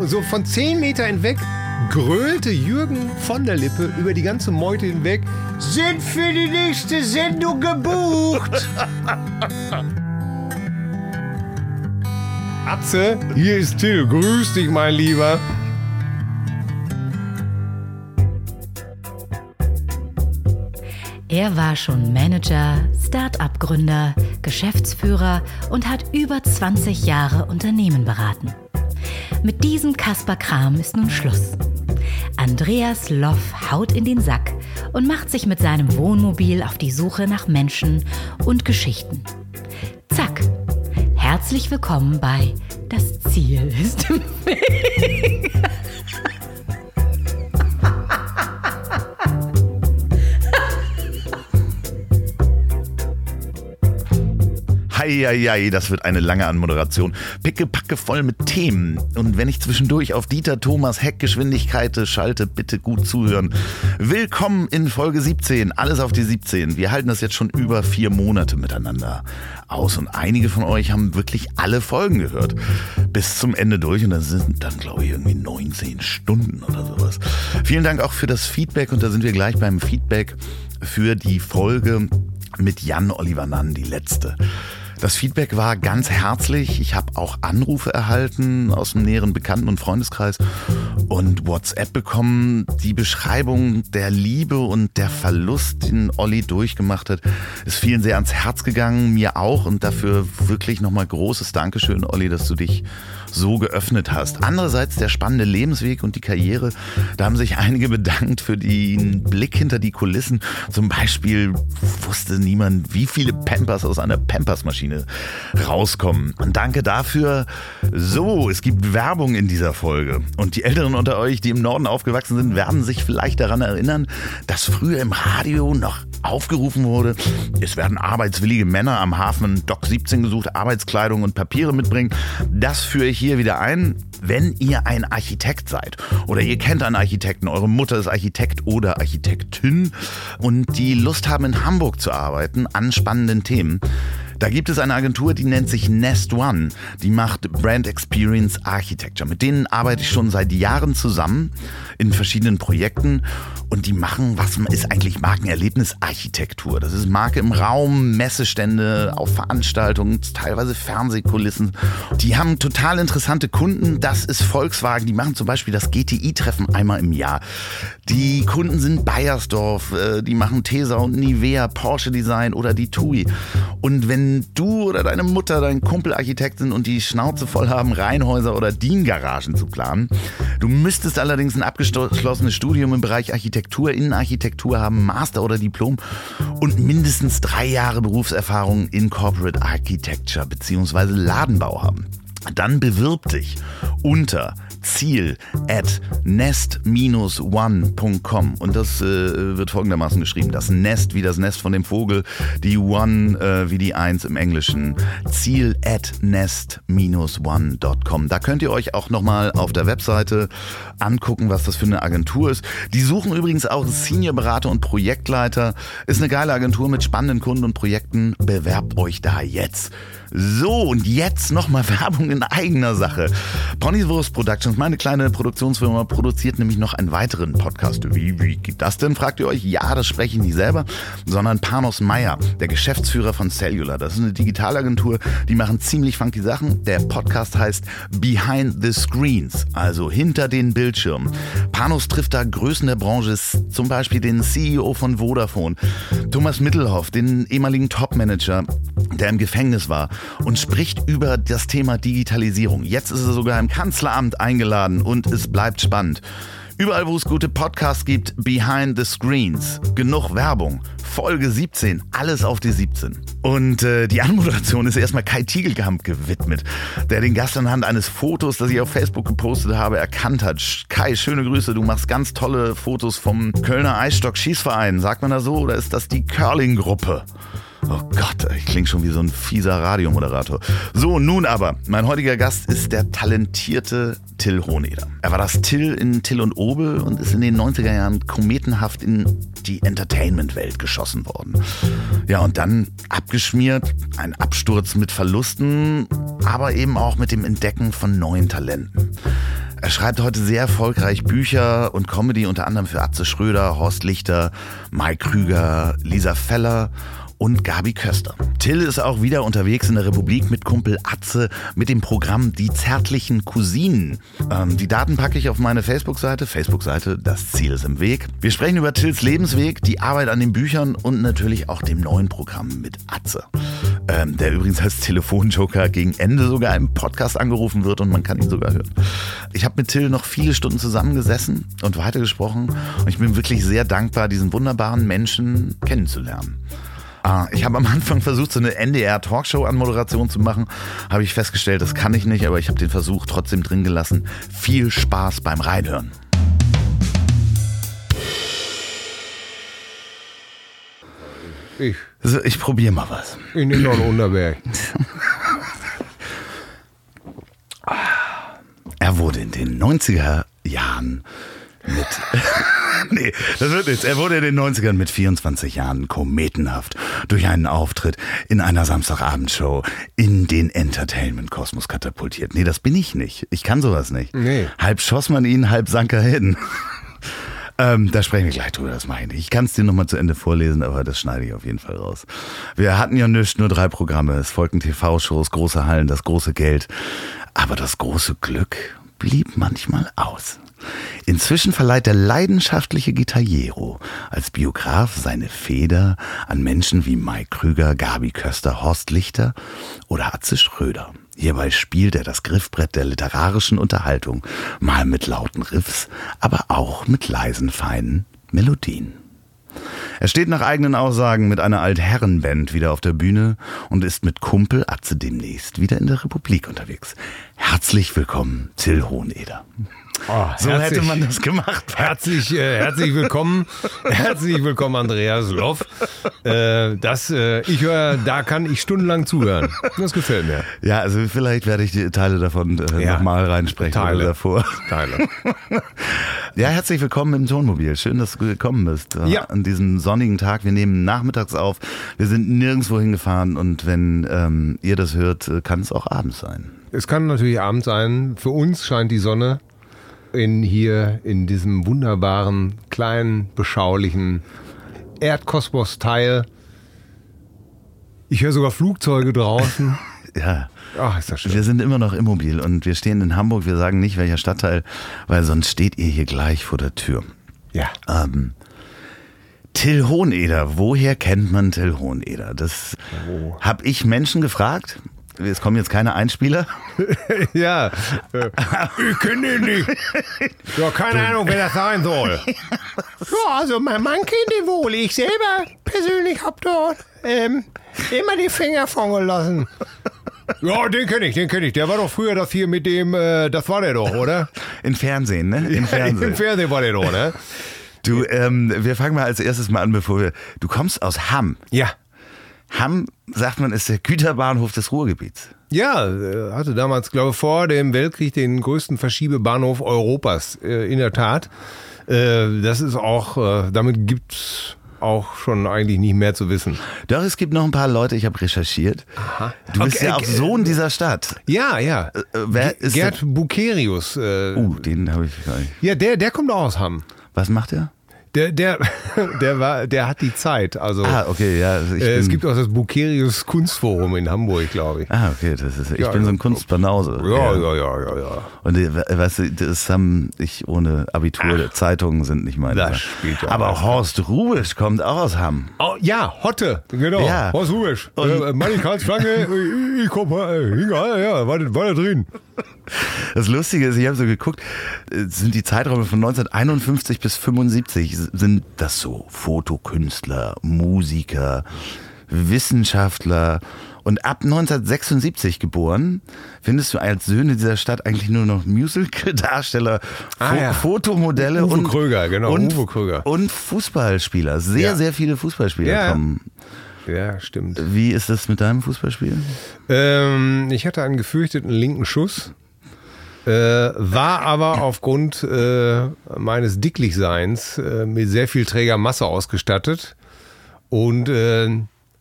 So von 10 Meter hinweg grölte Jürgen von der Lippe über die ganze Meute hinweg. Sind für die nächste Sendung gebucht. Atze, hier ist Till. Grüß dich, mein Lieber. Er war schon Manager, Start-up-Gründer, Geschäftsführer und hat über 20 Jahre Unternehmen beraten. Mit diesem Kasper Kram ist nun Schluss. Andreas Loff haut in den Sack und macht sich mit seinem Wohnmobil auf die Suche nach Menschen und Geschichten. Zack. Herzlich willkommen bei Das Ziel ist im Weg. Eieiei, das wird eine lange Anmoderation. Pickepacke voll mit Themen. Und wenn ich zwischendurch auf Dieter Thomas Heckgeschwindigkeit schalte, bitte gut zuhören. Willkommen in Folge 17. Alles auf die 17. Wir halten das jetzt schon über vier Monate miteinander aus. Und einige von euch haben wirklich alle Folgen gehört. Bis zum Ende durch. Und das sind dann, glaube ich, irgendwie 19 Stunden oder sowas. Vielen Dank auch für das Feedback. Und da sind wir gleich beim Feedback für die Folge mit Jan Oliver Nann, die letzte. Das Feedback war ganz herzlich. Ich habe auch Anrufe erhalten aus dem näheren Bekannten- und Freundeskreis und WhatsApp bekommen. Die Beschreibung der Liebe und der Verlust, den Olli durchgemacht hat, ist vielen sehr ans Herz gegangen, mir auch. Und dafür wirklich nochmal großes Dankeschön, Olli, dass du dich so geöffnet hast. Andererseits der spannende Lebensweg und die Karriere. Da haben sich einige bedankt für den Blick hinter die Kulissen. Zum Beispiel wusste niemand, wie viele Pampers aus einer Pampers-Maschine rauskommen. Und danke dafür. So, es gibt Werbung in dieser Folge. Und die Älteren unter euch, die im Norden aufgewachsen sind, werden sich vielleicht daran erinnern, dass früher im Radio noch aufgerufen wurde, es werden arbeitswillige Männer am Hafen Dock 17 gesucht, Arbeitskleidung und Papiere mitbringen. Das führe ich hier wieder ein. Wenn ihr ein Architekt seid oder ihr kennt einen Architekten, eure Mutter ist Architekt oder Architektin und die Lust haben, in Hamburg zu arbeiten an spannenden Themen, da gibt es eine Agentur, die nennt sich Nest One. Die macht Brand Experience Architecture. Mit denen arbeite ich schon seit Jahren zusammen in verschiedenen Projekten und die machen, was ist eigentlich Markenerlebnisarchitektur? Das ist Marke im Raum, Messestände, auf Veranstaltungen, teilweise Fernsehkulissen. Die haben total interessante Kunden. Das ist Volkswagen. Die machen zum Beispiel das GTI-Treffen einmal im Jahr. Die Kunden sind Bayersdorf, äh, die machen Tesa und Nivea, Porsche Design oder die TUI. Und wenn du oder deine Mutter, dein Kumpel Architekt sind und die Schnauze voll haben, Reihenhäuser oder DIN-Garagen zu planen, du müsstest allerdings ein abgeschlossenes Studium im Bereich Architektur, Innenarchitektur haben, Master oder Diplom und mindestens drei Jahre Berufserfahrung in Corporate Architecture bzw. Ladenbau haben. Dann bewirb dich unter Ziel at nest-one.com. Und das äh, wird folgendermaßen geschrieben. Das Nest wie das Nest von dem Vogel, die One äh, wie die Eins im Englischen. Ziel at nest-one.com. Da könnt ihr euch auch nochmal auf der Webseite angucken, was das für eine Agentur ist. Die suchen übrigens auch Senior-Berater und Projektleiter. Ist eine geile Agentur mit spannenden Kunden und Projekten. Bewerbt euch da jetzt. So, und jetzt nochmal Werbung in eigener Sache. Ponywurst Productions, meine kleine Produktionsfirma, produziert nämlich noch einen weiteren Podcast. Wie, wie geht das denn, fragt ihr euch? Ja, das spreche ich nicht selber, sondern Panos Meyer, der Geschäftsführer von Cellular. Das ist eine Digitalagentur, die machen ziemlich funky Sachen. Der Podcast heißt Behind the Screens, also hinter den Bildschirmen. Panos trifft da Größen der Branche, zum Beispiel den CEO von Vodafone, Thomas Mittelhoff, den ehemaligen Topmanager, der im Gefängnis war und spricht über das Thema Digitalisierung. Jetzt ist er sogar im Kanzleramt eingeladen und es bleibt spannend. Überall, wo es gute Podcasts gibt, Behind the Screens. Genug Werbung. Folge 17, alles auf die 17. Und äh, die Anmoderation ist erstmal Kai Tiegelkamp gewidmet, der den Gast anhand eines Fotos, das ich auf Facebook gepostet habe, erkannt hat. Kai, schöne Grüße, du machst ganz tolle Fotos vom Kölner Eisstock Schießverein. Sagt man da so oder ist das die Curling-Gruppe? Oh Gott, ich klinge schon wie so ein fieser Radiomoderator. So, nun aber, mein heutiger Gast ist der talentierte Till Hohneder. Er war das Till in Till und Obel und ist in den 90er Jahren kometenhaft in die Entertainment-Welt geschossen worden. Ja, und dann abgeschmiert, ein Absturz mit Verlusten, aber eben auch mit dem Entdecken von neuen Talenten. Er schreibt heute sehr erfolgreich Bücher und Comedy, unter anderem für Atze Schröder, Horst Lichter, Mike Krüger, Lisa Feller und Gabi Köster. Till ist auch wieder unterwegs in der Republik mit Kumpel Atze mit dem Programm Die zärtlichen Cousinen. Ähm, die Daten packe ich auf meine Facebook-Seite. Facebook-Seite, das Ziel ist im Weg. Wir sprechen über Tills Lebensweg, die Arbeit an den Büchern und natürlich auch dem neuen Programm mit Atze. Ähm, der übrigens als Telefonjoker gegen Ende sogar im Podcast angerufen wird und man kann ihn sogar hören. Ich habe mit Till noch viele Stunden zusammengesessen und weitergesprochen und ich bin wirklich sehr dankbar, diesen wunderbaren Menschen kennenzulernen. Ah, ich habe am Anfang versucht, so eine NDR-Talkshow-Anmoderation zu machen. Habe ich festgestellt, das kann ich nicht, aber ich habe den Versuch trotzdem drin gelassen. Viel Spaß beim Reinhören. Ich, Also, ich probiere mal was. ich nehme noch einen Unterberg. Er wurde in den 90er Jahren mit. nee, das wird nichts. Er wurde in den 90ern mit 24 Jahren kometenhaft durch einen Auftritt in einer Samstagabendshow in den Entertainment-Kosmos katapultiert. Nee, das bin ich nicht. Ich kann sowas nicht. Nee. Halb schoss man ihn, halb sank er hin. Ähm, da sprechen wir gleich drüber, das mache ich nicht. Ich kann es dir nochmal zu Ende vorlesen, aber das schneide ich auf jeden Fall raus. Wir hatten ja nichts, nur drei Programme. Es folgten TV-Shows, große Hallen, das große Geld. Aber das große Glück blieb manchmal aus. Inzwischen verleiht der leidenschaftliche Gitarriero als Biograf seine Feder an Menschen wie Mike Krüger, Gabi Köster, Horst Lichter oder Atze Schröder. Hierbei spielt er das Griffbrett der literarischen Unterhaltung, mal mit lauten Riffs, aber auch mit leisen, feinen Melodien. Er steht nach eigenen Aussagen mit einer Altherrenband wieder auf der Bühne und ist mit Kumpel Atze demnächst wieder in der Republik unterwegs. Herzlich willkommen, Till Hoheneder. Oh, So herzlich- hätte man das gemacht. Herzlich, äh, herzlich willkommen, herzlich willkommen, Andreas Loff. Äh, das, äh, ich höre, da kann ich stundenlang zuhören. Das gefällt mir. Ja, also vielleicht werde ich die Teile davon äh, Ja. nochmal reinsprechen Teile. oder davor. Teile. Ja, herzlich willkommen im Tonmobil. Schön, dass du gekommen bist. äh, Ja. An diesem sonnigen Tag. Wir nehmen nachmittags auf. Wir sind nirgendwo hingefahren und wenn ähm, ihr das hört, äh, kann es auch abends sein. Es kann natürlich Abend sein. Für uns scheint die Sonne in hier in diesem wunderbaren, kleinen, beschaulichen Erdkosmos-Teil. Ich höre sogar Flugzeuge draußen. Ja. Ach, ist das schön. Wir sind immer noch immobil und wir stehen in Hamburg. Wir sagen nicht welcher Stadtteil, weil sonst steht ihr hier gleich vor der Tür. Ja. Ähm, Till Hoheneder, woher kennt man Till Hoheneder? Das Oh. habe ich Menschen gefragt. Es kommen jetzt keine Einspieler. Ja. Äh, ich kenne den nicht. Ja, keine Ahnung, wer das sein soll. Ja, also mein Mann kennt den wohl. Ich selber persönlich hab dort ähm, immer die Finger von gelassen. Ja, den kenne ich, den kenne ich. Der war doch früher das hier mit dem, äh, das war der doch, oder? Im Fernsehen, ne? Im Fernsehen. Im Fernsehen war der doch, ne? Du, ähm, wir fangen mal als erstes mal an, bevor wir. Du kommst aus Hamm. Ja. Hamm, sagt man, ist der Güterbahnhof des Ruhrgebiets. Ja, äh, hatte damals, glaube ich, vor dem Weltkrieg den größten Verschiebebahnhof Europas. Äh, in der Tat. Äh, das ist auch, damit gibt's auch schon eigentlich nicht mehr zu wissen. Doch, es gibt noch ein paar Leute, ich habe recherchiert. Du bist Okay, ja auch Sohn dieser Stadt. Ja, ja. Wer ist Gerd Bukerius. Äh, Uh, den habe ich gar nicht. Ja, der, der kommt auch aus Hamm. Was macht er? Der, der, der, war, der hat die Zeit. Also, Ah, okay, ja. also äh, es gibt auch das Bukerius Kunstforum in Hamburg, glaube ich. Ah, okay, das ist, ich Ja, bin so ein. Kunstbanause. Ja, ja, ja, ja, ja. Und äh, we- weißt du, das haben ich ohne Abitur, Zeitungen sind nicht meine. das spielt ja Aber. Horst Rubisch kommt auch aus Hamm. Oh, ja, Hotte, genau. Ja. Horst Rubisch. Und- Äh, Manni Karlsflanke, ich, ich komm mal, äh, hingehalten, ja, war da drin. Das Lustige ist, ich habe so geguckt, äh, sind die Zeiträume von 1951 bis 75, sind das so Fotokünstler, Musiker, Wissenschaftler und ab 1976 geboren, findest du als Söhne dieser Stadt eigentlich nur noch Musical-Darsteller, Ah, Fo ja. Fotomodelle Uwe und, Kröger, genau, und, Uwe Kröger. und Fußballspieler. Sehr, Ja. sehr viele Fußballspieler Ja. kommen. Ja, stimmt. Wie ist das mit deinem Fußballspiel? Ähm, ich hatte einen gefürchteten linken Schuss, äh, war aber aufgrund äh, meines Dicklichseins äh, mit sehr viel Trägermasse ausgestattet und äh,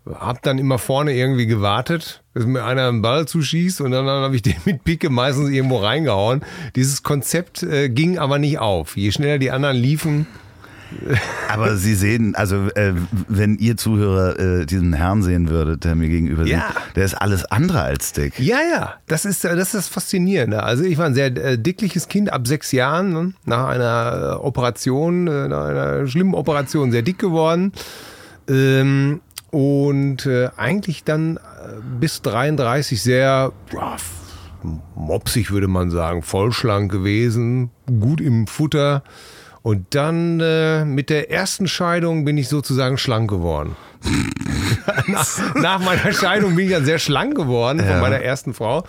hab dann immer vorne irgendwie gewartet, dass mir einer einen Ball zuschießt und dann, dann habe ich den mit Picke meistens irgendwo reingehauen. Dieses Konzept äh, ging aber nicht auf. Je schneller die anderen liefen, Aber Sie sehen, also äh, wenn ihr Zuhörer äh, diesen Herrn sehen würdet, der mir gegenüber Ja. sitzt, der ist alles andere als dick. Ja, ja, das ist, äh, das ist das Faszinierende. Also ich war ein sehr äh, dickliches Kind ab sechs Jahren, ne? nach einer äh, Operation, äh, nach einer schlimmen Operation sehr dick geworden. Ähm, und eigentlich dann bis 33 sehr ja, mopsig, würde man sagen, vollschlank gewesen, gut im Futter. Und dann äh, mit der ersten Scheidung bin ich sozusagen schlank geworden. nach, nach meiner Scheidung bin ich dann sehr schlank geworden von Ja. meiner ersten Frau.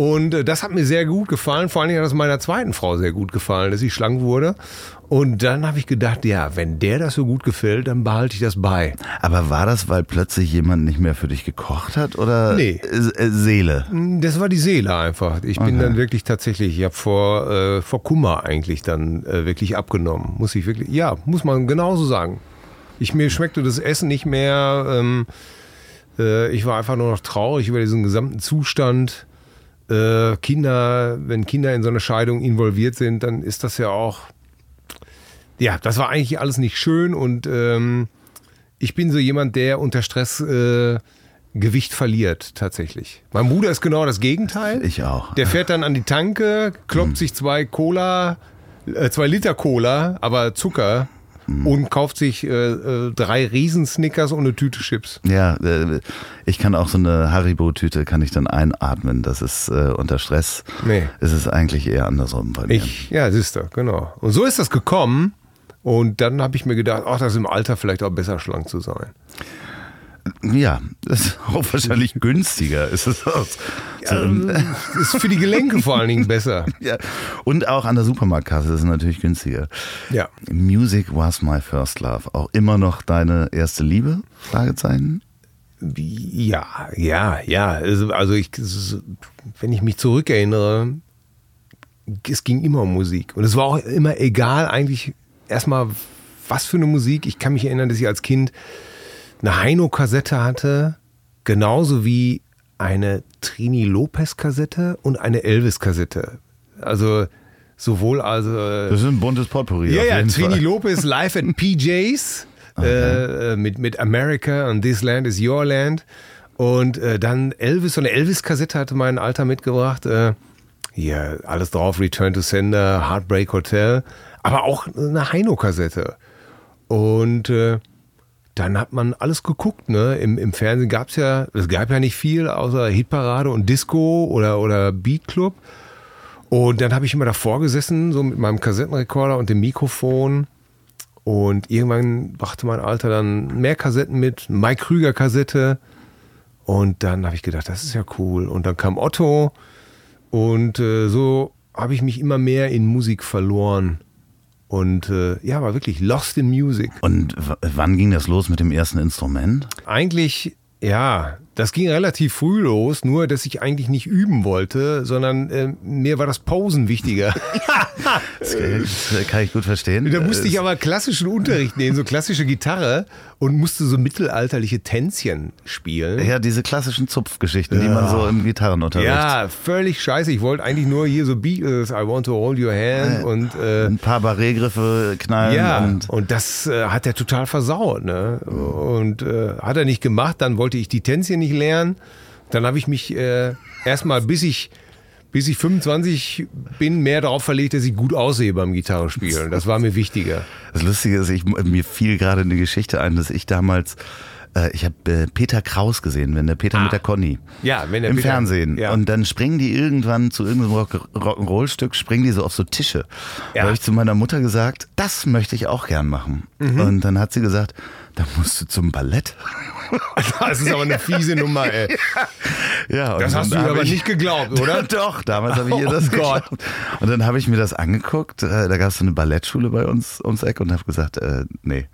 Und äh, das hat mir sehr gut gefallen. Vor allen Dingen hat es meiner zweiten Frau sehr gut gefallen, dass ich schlank wurde. Und dann habe ich gedacht, ja, wenn der das so gut gefällt, dann behalte ich das bei. Aber war das, weil plötzlich jemand nicht mehr für dich gekocht hat oder Nee. äh, Seele? Das war die Seele einfach. Ich bin Okay. dann wirklich tatsächlich, ich habe vor, äh, vor Kummer eigentlich dann äh, wirklich abgenommen. Muss ich wirklich, ja, muss man genauso sagen. Ich, mir schmeckte das Essen nicht mehr. Ähm, äh, ich war einfach nur noch traurig über diesen gesamten Zustand. Äh, Kinder, wenn Kinder in so eine Scheidung involviert sind, dann ist das ja auch, ja, das war eigentlich alles nicht schön und ähm, ich bin so jemand, der unter Stress äh, Gewicht verliert, tatsächlich. Mein Bruder ist genau das Gegenteil. Ich auch. Der fährt dann an die Tanke, kloppt sich zwei Cola, äh, zwei Liter Cola, aber Zucker und kauft sich äh, äh, drei Riesen-Snickers und eine Tüte Chips. Ja, äh, ich kann auch so eine Haribo-Tüte kann ich dann einatmen. Das ist äh, unter Stress. Nee. Ist es eigentlich eher andersrum bei mir. Ich, ja, siehst du, genau. Und so ist das gekommen. Und dann habe ich mir gedacht, ach, das ist im Alter vielleicht auch besser schlank zu sein. Ja, das ist auch wahrscheinlich günstiger. Ist es auch. So, Ähm, ist für die Gelenke vor allen Dingen besser. ja. Und auch an der Supermarktkasse ist es natürlich günstiger. Ja. Music was my first love. Auch immer noch deine erste Liebe? Fragezeichen. Ja, ja, ja. Also, also ich, wenn ich mich zurückerinnere, es ging immer um Musik. Und es war auch immer egal, eigentlich erstmal, was für eine Musik. Ich kann mich erinnern, dass ich als Kind eine Heino-Kassette hatte, genauso wie eine Trini Lopez-Kassette und eine Elvis-Kassette. Also sowohl also Das ist ein buntes Potpourri. ja, ja, jeden Trini Fall. Lopez live at PJs äh, mit, mit America und This Land is Your Land. Und äh, dann Elvis, so eine Elvis-Kassette hatte mein Alter mitgebracht. Äh, hier, alles drauf, Return to Sender, Heartbreak Hotel, aber auch eine Heino-Kassette. Und äh, dann hat man alles geguckt, ne? Im, im Fernsehen gab es ja, es gab ja nicht viel außer Hitparade und Disco oder, oder Beat Club. Und dann habe ich immer davor gesessen, so mit meinem Kassettenrekorder und dem Mikrofon. Und irgendwann brachte mein Alter dann mehr Kassetten mit, Mike Krüger Kassette. Und dann habe ich gedacht, das ist ja cool. Und dann kam Otto. Und äh, so habe ich mich immer mehr in Musik verloren. Und äh, ja, war wirklich lost in music. Und wann ging das los mit dem ersten Instrument? Eigentlich, ja, das ging relativ früh los, nur dass ich eigentlich nicht üben wollte, sondern äh, mir war das Posen wichtiger. Das das kann ich gut verstehen. Da musste Äh, ich aber klassischen Unterricht nehmen, so klassische Gitarre und musste so mittelalterliche Tänzchen spielen. Ja, diese klassischen Zupfgeschichten, die man so im Gitarrenunterricht. Ja, völlig scheiße. Ich wollte eigentlich nur hier so Beatles, I want to hold your hand und äh, Ein paar Barré-Griffe knallen ja, und und, das äh, hat er total versaut. Ne? Und äh, hat er nicht gemacht, dann wollte ich die Tänzchen nicht lernen. Dann habe ich mich äh, erstmal, bis ich, bis ich 25 bin, mehr darauf verlegt, dass ich gut aussehe beim Gitarrespielen. Das war mir wichtiger. Das Lustige ist, ich, mir fiel gerade eine Geschichte ein, dass ich damals, äh, ich habe äh, Peter Kraus gesehen, wenn der Peter mit der Conny. Ja, wenn der Im Peter- Fernsehen. Ja. Und dann springen die irgendwann zu irgendeinem Rock- Rock'n'Roll-Stück, springen die so auf so Tische. Da Ja. habe ich zu meiner Mutter gesagt, das möchte ich auch gern machen. Mhm. Und dann hat sie gesagt, da musst du zum Ballett. Das ist aber eine fiese Nummer, ey. Ja, und Das hast du aber ich- nicht geglaubt, oder? Doch, damals habe ich ihr das Oh geglaubt. Und dann habe ich mir das angeguckt. Äh, Da gab es so eine Ballettschule bei uns ums Eck und habe gesagt, äh, nee,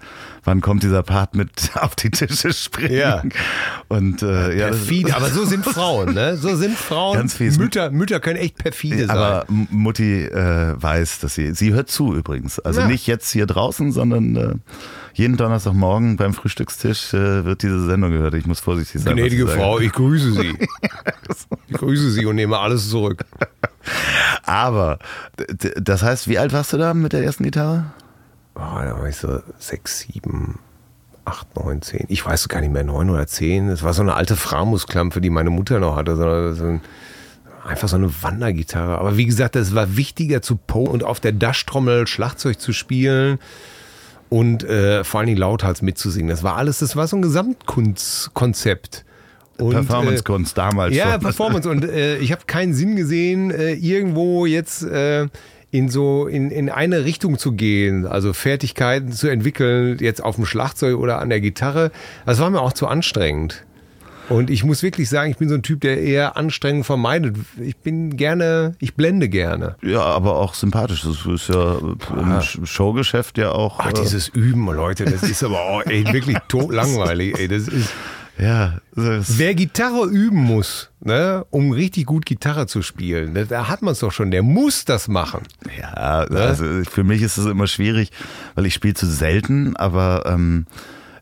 wann kommt dieser Part mit auf die Tische springen? Ja. Und äh, ja, Perfide, aber so sind Frauen, ne? So sind Frauen. Ganz fies. Mütter, Mütter können echt perfide sein. aber Mutti äh, weiß, dass sie, sie hört zu übrigens. Also Ja. nicht jetzt hier draußen, sondern äh, jeden Donnerstagmorgen beim Frühstückstisch äh, wird diese Sendung gehört. Ich muss vorsichtig sein. Gnädige. Frau, ich grüße Sie. Ich grüße Sie und nehme alles zurück. Aber, das heißt, wie alt warst du da mit der ersten Gitarre? Oh, da war ich so sechs, sieben, acht, neun, zehn. Ich weiß gar nicht mehr, neun oder zehn. Es war so eine alte Framusklampe, die meine Mutter noch hatte. So, so ein, einfach so eine Wandergitarre. Aber wie gesagt, es war wichtiger zu po und auf der Dashtrommel Schlagzeug zu spielen und äh, vor allen Dingen lauthals mitzusingen. Das war alles, das war so ein Gesamtkunstkonzept. Performancekunst damals ja, schon. Performance. Und äh, ich habe keinen Sinn gesehen, äh, irgendwo jetzt äh, in so in, in eine Richtung zu gehen, also Fertigkeiten zu entwickeln, jetzt auf dem Schlagzeug oder an der Gitarre. Das war mir auch zu anstrengend. Und ich muss wirklich sagen, ich bin so ein Typ, der eher Anstrengung vermeidet. Ich bin gerne, ich blende gerne. Ja, aber auch sympathisch. Das ist ja im Sch- Showgeschäft ja auch. Ach, äh, dieses Üben, Leute, das ist aber auch, ey, wirklich totlangweilig. Ey, das ist, ja, das, Wer Gitarre üben muss, ne, um richtig gut Gitarre zu spielen, ne, da hat man es doch schon, der muss das machen. ja, also für mich ist es immer schwierig, weil ich spiele zu selten, aber ähm,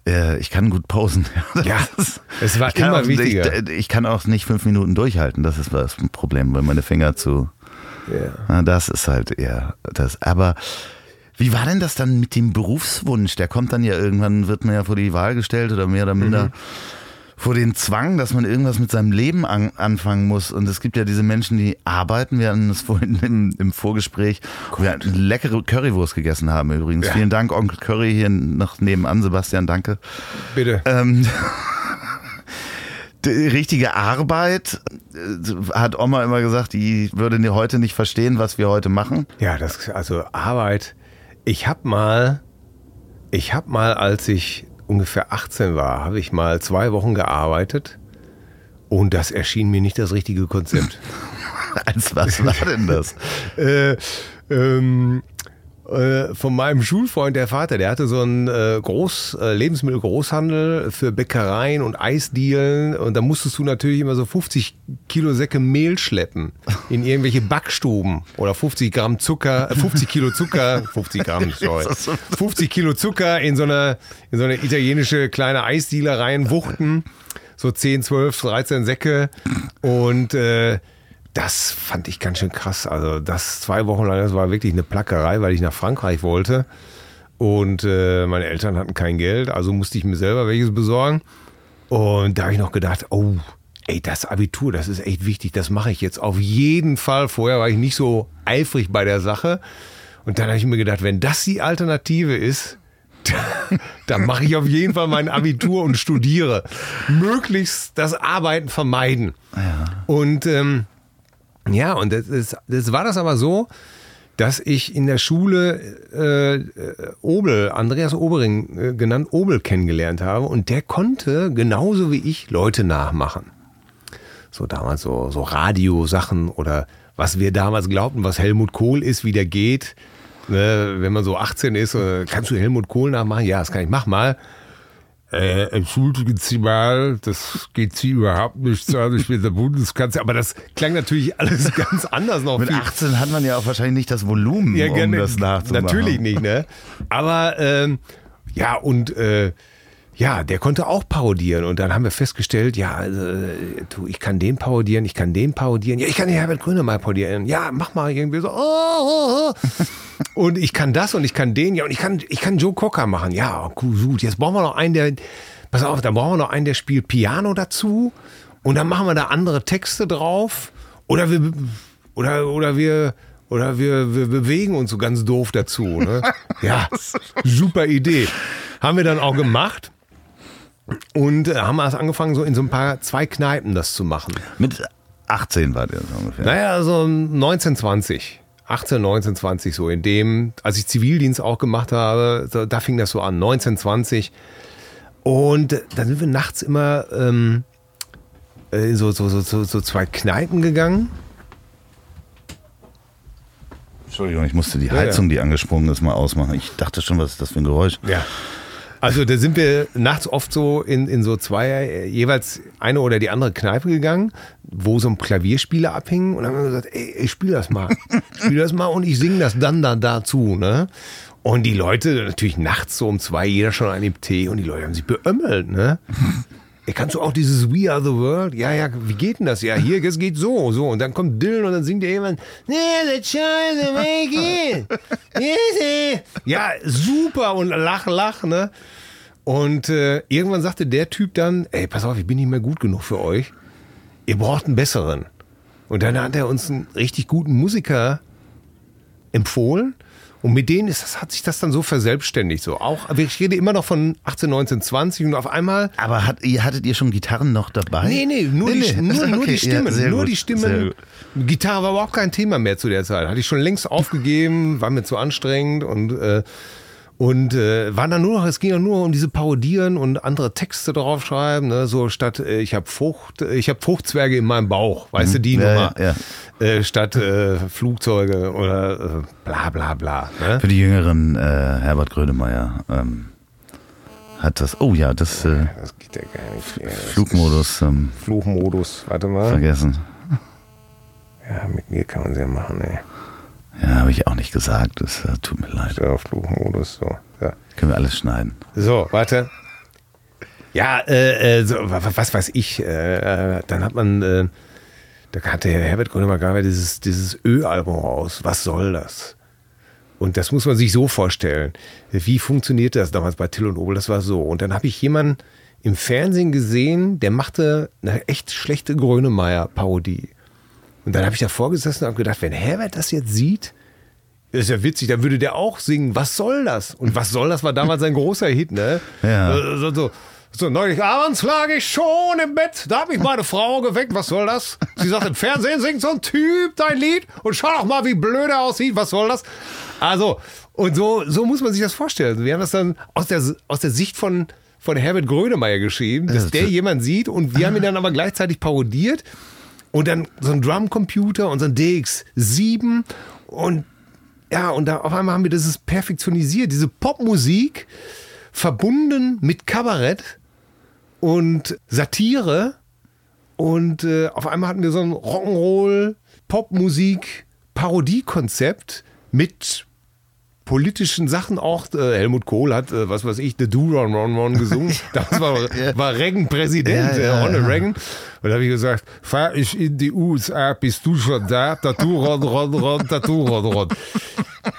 äh, ich kann gut pausen. Ja, Das- es war immer auch, wichtiger. Ich, ich kann auch nicht fünf Minuten durchhalten. Das ist das Problem, weil meine Finger zu. Ja, das ist halt eher das. Aber wie war denn das dann mit dem Berufswunsch? Der kommt dann ja irgendwann, wird man ja vor die Wahl gestellt oder mehr oder minder. Vor den Zwang, dass man irgendwas mit seinem Leben an, anfangen muss. Und es gibt ja diese Menschen, die arbeiten. Wir hatten das vorhin im, im Vorgespräch, wo wir eine leckere Currywurst gegessen haben übrigens. Ja. Vielen Dank, Onkel Curry hier noch nebenan. Sebastian, danke. Bitte. Ähm, die richtige Arbeit, äh, hat Oma immer gesagt, die würde heute nicht verstehen, was wir heute machen. Ja, das, also Arbeit. Ich hab mal, ich hab mal, als ich ungefähr 18 war, habe ich mal zwei Wochen gearbeitet und das erschien mir nicht das richtige Konzept. Als was war denn das? äh, ähm, äh, von meinem Schulfreund, der Vater, der hatte so einen äh, Groß, äh, Lebensmittelgroßhandel für Bäckereien und Eisdielen. Und da musstest du natürlich immer so 50 Kilo Säcke Mehl schleppen in irgendwelche Backstuben oder 50 Gramm Zucker, äh, 50 Kilo Zucker, 50 Gramm, sorry, 50 Kilo Zucker in so eine, in so eine italienische kleine Eisdiele reinwuchten, so 10, 12, 13 Säcke. Und äh, das fand ich ganz schön krass. Also das zwei Wochen lang, das war wirklich eine Plackerei, weil ich nach Frankreich wollte. Und äh, meine Eltern hatten kein Geld, also musste ich mir selber welches besorgen. Und da habe ich noch gedacht, oh, ey, das Abitur, das ist echt wichtig, das mache ich jetzt auf jeden Fall. Vorher war ich nicht so eifrig bei der Sache. Und dann habe ich mir gedacht, wenn das die Alternative ist, dann mache ich auf jeden Fall mein Abitur und studiere. Möglichst das Arbeiten vermeiden. Und ähm, ja, und das, ist, das war das aber so, dass ich in der Schule äh, Obel, Andreas Obering äh, genannt, Obel kennengelernt habe und der konnte genauso wie ich Leute nachmachen. So damals so, so Radiosachen oder was wir damals glaubten, was Helmut Kohl ist, wie der geht. Ne, wenn man so 18 ist, äh, kannst du Helmut Kohl nachmachen? Ja, das kann ich, mach mal. Äh, entschuldigen Sie mal, das geht Sie überhaupt nicht an. Ich bin der Bundeskanzler. Aber das klang natürlich alles ganz anders noch. Mit viel 18 hat man ja auch wahrscheinlich nicht das Volumen, ja, um gerne. das nachzumachen. Natürlich nicht, ne? Aber ähm, ja, und äh, ja, der konnte auch parodieren. Und dann haben wir festgestellt, ja, also, du, ich kann den parodieren, ich kann den parodieren. Ja, ich kann den Herbert Grönemeyer parodieren. Ja, mach mal irgendwie so. Oh, oh, oh. Und ich kann das und ich kann den, ja, und ich kann, ich kann Joe Cocker machen. Ja, gut, jetzt brauchen wir noch einen, der, pass auf, da brauchen wir noch einen, der spielt Piano dazu. Und dann machen wir da andere Texte drauf. Oder wir, oder, oder wir, oder wir, wir bewegen uns so ganz doof dazu. Ne? Ja, super Idee. Haben wir dann auch gemacht. Und äh, haben erst angefangen, so in so ein paar, zwei Kneipen das zu machen. Mit 18 war der so ungefähr. Naja, so 19, 20. 18, 19, 20 so. In dem, als ich Zivildienst auch gemacht habe, so, da fing das so an. 19, 20. Und äh, dann sind wir nachts immer ähm, äh, in so, so, so, so, so zwei Kneipen gegangen. Entschuldigung, ich musste die. Heizung, die angesprungen ist, mal ausmachen. Ich dachte schon, was ist das für ein Geräusch? Ja. Also da sind wir nachts oft so in, in so zwei, jeweils eine oder die andere Kneipe gegangen, wo so ein Klavierspieler abhing und dann haben wir gesagt, ey, ich spiel das mal. Spiel das mal und ich singe das dann da dazu. Ne? Und die Leute, natürlich nachts so um zwei, jeder schon an dem Tee und die Leute haben sich beömmelt, ne? Kannst du auch dieses We Are the World? Ja, ja, wie geht denn das? Ja, hier, es geht so, so. Und dann kommt Dylan und dann singt er jemand, "Yeah, the child make it. Eh." Ja, super und lach, lach, ne? Und äh, irgendwann sagte der Typ dann, ey, pass auf, ich bin nicht mehr gut genug für euch. Ihr braucht einen besseren. Und dann hat er uns einen richtig guten Musiker empfohlen. Und mit denen ist das, hat sich das dann so verselbstständigt. So auch, ich rede immer noch von 18, 19, 20 und auf einmal. Aber hat, ihr, hattet ihr schon Gitarren noch dabei? Nee, nee, nur, Nee, die, nee. nur, nur Okay, die Stimmen. ja, nur gut, die Stimmen. Gitarre war überhaupt kein Thema mehr zu der Zeit. Hatte ich schon längst aufgegeben, war mir zu anstrengend und äh, und äh, war dann nur noch, es ging dann nur um diese Parodieren und andere Texte draufschreiben, ne? so statt äh, ich habe Frucht, ich habe Fruchtzwerge in meinem Bauch, weißt du die Mhm. Ja, Nummer, ja, Äh, statt äh, Flugzeuge oder äh, bla bla bla. Ne? Für die Jüngeren, äh, Herbert Grönemeyer ähm, hat das, oh ja, das äh, Das geht ja gar nicht. Ja, Flugmodus ähm, Flugmodus, warte mal. vergessen. Ja, mit mir kann man es ja machen, ey. Ja, habe ich auch nicht gesagt, das äh, tut mir leid. Flugmodus, so. Ja. Können wir alles schneiden. So, warte. Ja, äh, äh, so, wa- wa- was weiß ich. Äh, äh, dann hat man, äh, da hatte Herbert Grönemeyer dieses, dieses Ö-Album raus. Was soll das? Und das muss man sich so vorstellen. Wie funktionierte das damals bei Till und Obel? Das war so. Und dann habe ich jemanden im Fernsehen gesehen, der machte eine echt schlechte Grönemeyer-Parodie. Und dann habe ich davor gesessen und habe gedacht, wenn Herbert das jetzt sieht, das ist ja witzig, dann würde der auch singen, was soll das? Und was soll das war damals ein großer Hit, ne? Ja. So, so, so neulich abends lag ich schon im Bett, da habe ich meine Frau geweckt, was soll das? Sie sagt, im Fernsehen singt so ein Typ dein Lied und schau doch mal, wie blöd er aussieht, was soll das? Also, und so, so muss man sich das vorstellen. Wir haben das dann aus der, aus der Sicht von, von Herbert Grönemeyer geschrieben, dass Ja, der jemand sieht und wir haben ihn dann aber gleichzeitig parodiert und dann so ein Drumcomputer und so ein DX7 und ja, und da auf einmal haben wir das perfektionisiert, diese Popmusik verbunden mit Kabarett und Satire und äh, auf einmal hatten wir so ein Rock'n'Roll Popmusik Parodiekonzept mit politischen Sachen auch. Äh, Helmut Kohl hat, äh, was weiß ich, The Do Ron Ron Ron gesungen. Damals war, war Reagan Präsident, Ja, ja, äh, Ronald ja. Reagan. Und da habe ich gesagt, fahr ich in die USA, bist du schon da? Tattoo Ron Ron Ron, Tattoo Ron Ron.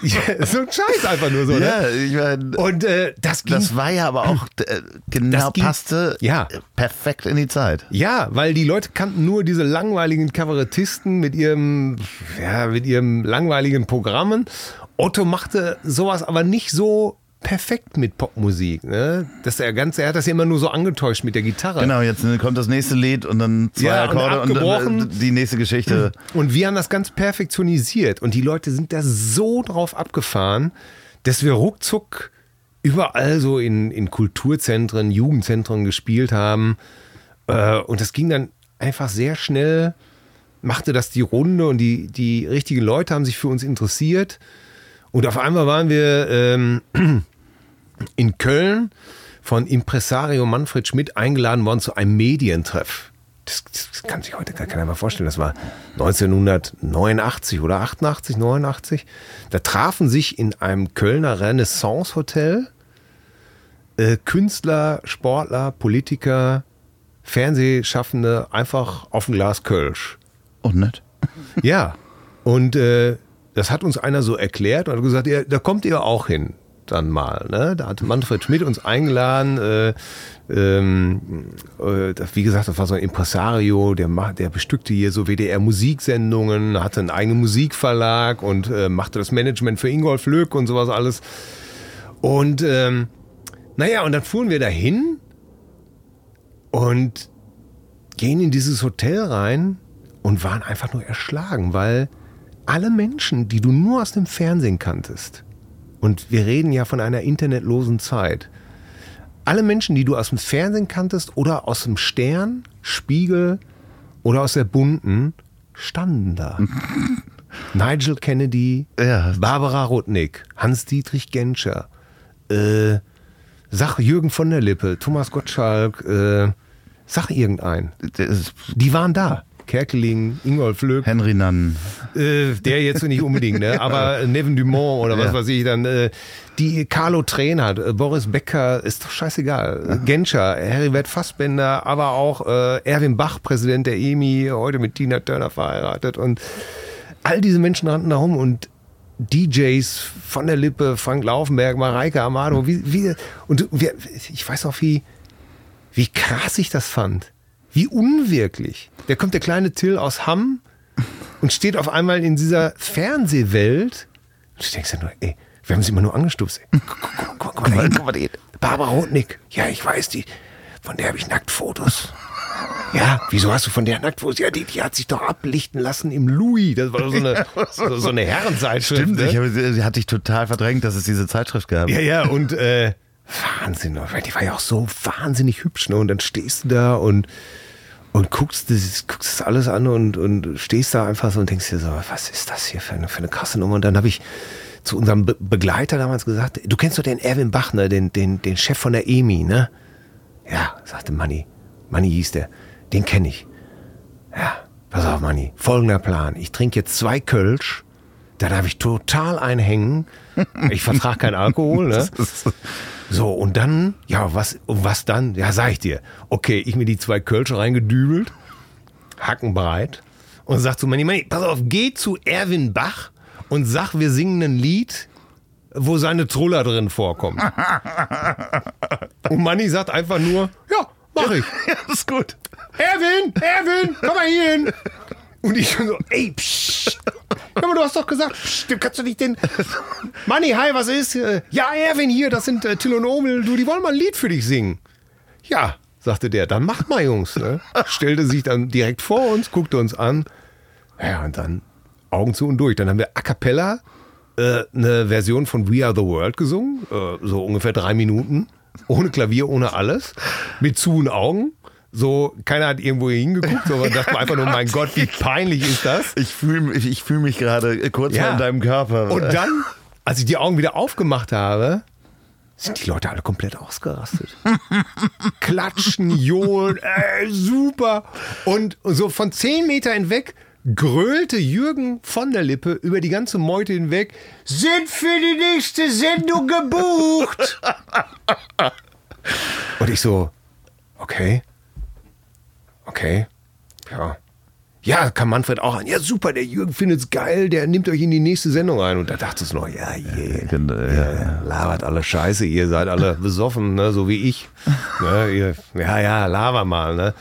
Ja, so ein Scheiß einfach nur so, ne? Ja, ich meine, Und äh, das ging das war ja aber auch, äh, genau Das ging- passte Ja. perfekt in die Zeit. Ja, weil die Leute kannten nur diese langweiligen Kabarettisten mit ihrem, ja, mit ihrem langweiligen Programmen. Otto machte sowas aber nicht so perfekt mit Popmusik. Ne? Das ja ganz, er hat das ja immer nur so angetäuscht mit der Gitarre. Genau, jetzt äh, kommt das nächste Lied und dann zwei Ja, und Akkorde und, abgebrochen. äh, die nächste Geschichte. Und wir haben das ganz perfektionisiert. Und die Leute sind da so drauf abgefahren, dass wir ruckzuck überall so in, in Kulturzentren, Jugendzentren gespielt haben. Äh, Und das ging dann einfach sehr schnell, machte das die Runde und die, die richtigen Leute haben sich für uns interessiert. Und auf einmal waren wir ähm, in Köln von Impresario Manfred Schmidt eingeladen worden zu einem Medientreff. Das, das kann sich heute gar keiner mehr vorstellen. Das war 1989 oder 88, 89. Da trafen sich in einem Kölner Renaissance-Hotel äh, Künstler, Sportler, Politiker, Fernsehschaffende einfach auf ein Glas Kölsch. Und nicht? Ja. Und äh, das hat uns einer so erklärt und hat gesagt, ja, da kommt ihr auch hin dann mal. Ne? Da hat Manfred Schmidt uns eingeladen. Äh, ähm, äh, wie gesagt, das war so ein Impresario, der, der bestückte hier so WDR-Musiksendungen, hatte einen eigenen Musikverlag und äh, machte das Management für Ingolf Lück und sowas alles. Und ähm, naja, und dann fuhren wir dahin und gehen in dieses Hotel rein und waren einfach nur erschlagen, weil alle Menschen, die du nur aus dem Fernsehen kanntest, und wir reden ja von einer internetlosen Zeit, alle Menschen, die du aus dem Fernsehen kanntest oder aus dem Stern, Spiegel oder aus der Bunten, standen da. Nigel Kennedy, Ja. Barbara Rudnick, Hans-Dietrich Genscher, äh, sag Jürgen von der Lippe, Thomas Gottschalk, äh, sag irgendein. Das ist, Die waren da. Kerkeling, Ingolf Lück, Henry Nann. äh, der jetzt nicht unbedingt, ne? aber Neven Dumont oder was Ja. weiß ich dann, äh, die Carlo Trainer, äh, Boris Becker, ist doch scheißegal, Genscher, Heribert Fassbender, aber auch äh, Erwin Bach, Präsident der EMI, heute mit Tina Turner verheiratet und all diese Menschen rannten da rum und DJs von der Lippe, Frank Laufenberg, Mareike Amado, wie, wie, und wir, ich weiß auch, wie, wie krass ich das fand. Wie unwirklich. Da kommt der kleine Till aus Hamm und steht auf einmal in dieser Fernsehwelt. Und du denkst ja nur, ey, wir haben sie immer nur angestupst. Ey. Guck, guck, guck, mal. Guck mal, die- Barbara Rotnick. Ja, ich weiß, die, von der habe ich Nacktfotos. Ja, wieso hast du von der Nacktfotos? Ja, die, die hat sich doch ablichten lassen im Louis. Das war doch so eine, so, so eine Herrenzeitschrift. Stimmt, ne? ich habe, die hatte ich total verdrängt, dass es diese Zeitschrift gab. Ja, ja, und äh, Wahnsinn, weil die war ja auch so wahnsinnig hübsch, ne? Und dann stehst du da und, und guckst, das, guckst das alles an und, und stehst da einfach so und denkst dir so, was ist das hier für eine, für eine krasse Nummer? Und dann habe ich zu unserem Be Begleiter damals gesagt, du kennst doch den Erwin Bach, ne? Den, den, den Chef von der EMI, ne? Ja, sagte Manni. Manni hieß der. Den kenne ich. Ja, pass auf, Manni. Folgender Plan. Ich trinke jetzt zwei Kölsch. Da darf ich total einhängen. Ich vertrage keinen Alkohol, ne? So, und dann, ja, was, was dann? Ja, sag ich dir. Okay, ich mir die zwei Kölsch reingedübelt, hackenbreit, und sag zu Manni, Manni, pass auf, geh zu Erwin Bach und sag, wir singen ein Lied, wo seine Truller drin vorkommen. und Manni sagt einfach nur, ja, mach ich. ja, das ist gut. Erwin, Erwin, komm mal hier hin. Und ich schon so, ey, psst. Hör mal, du hast doch gesagt, du kannst doch nicht den... Manni, hi, was ist? Äh, Ja, Erwin hier, das sind äh, Till und Omel, du, die wollen mal ein Lied für dich singen. Ja, sagte der, dann macht mal, Jungs. Ne? Stellte sich dann direkt vor uns, guckte uns an. Ja, und dann Augen zu und durch. Dann haben wir a cappella äh, eine Version von We Are the World gesungen, äh, so ungefähr drei Minuten, ohne Klavier, ohne alles, mit zu und Augen. So, keiner hat irgendwo hingeguckt, sondern dachte man einfach nur, mein Gott, wie peinlich ist das? Ich fühle ich, ich fühl mich gerade kurz Ja. mal in deinem Körper. Und dann, als ich die Augen wieder aufgemacht habe, sind die Leute alle komplett ausgerastet. Klatschen, johlen, ey, super. Und so von zehn Meter hinweg grölte Jürgen von der Lippe über die ganze Meute hinweg, sind für die nächste Sendung gebucht. Und ich so, okay, okay, ja. Ja, kam Manfred auch an. Ja, super, der Jürgen findet's geil, der nimmt euch in die nächste Sendung ein. Und da dachte es noch, ja, ja, ja, labert alle Scheiße, ihr seid alle besoffen, ne, so wie ich. Ne, ihr, ja, ja, laber mal, ne.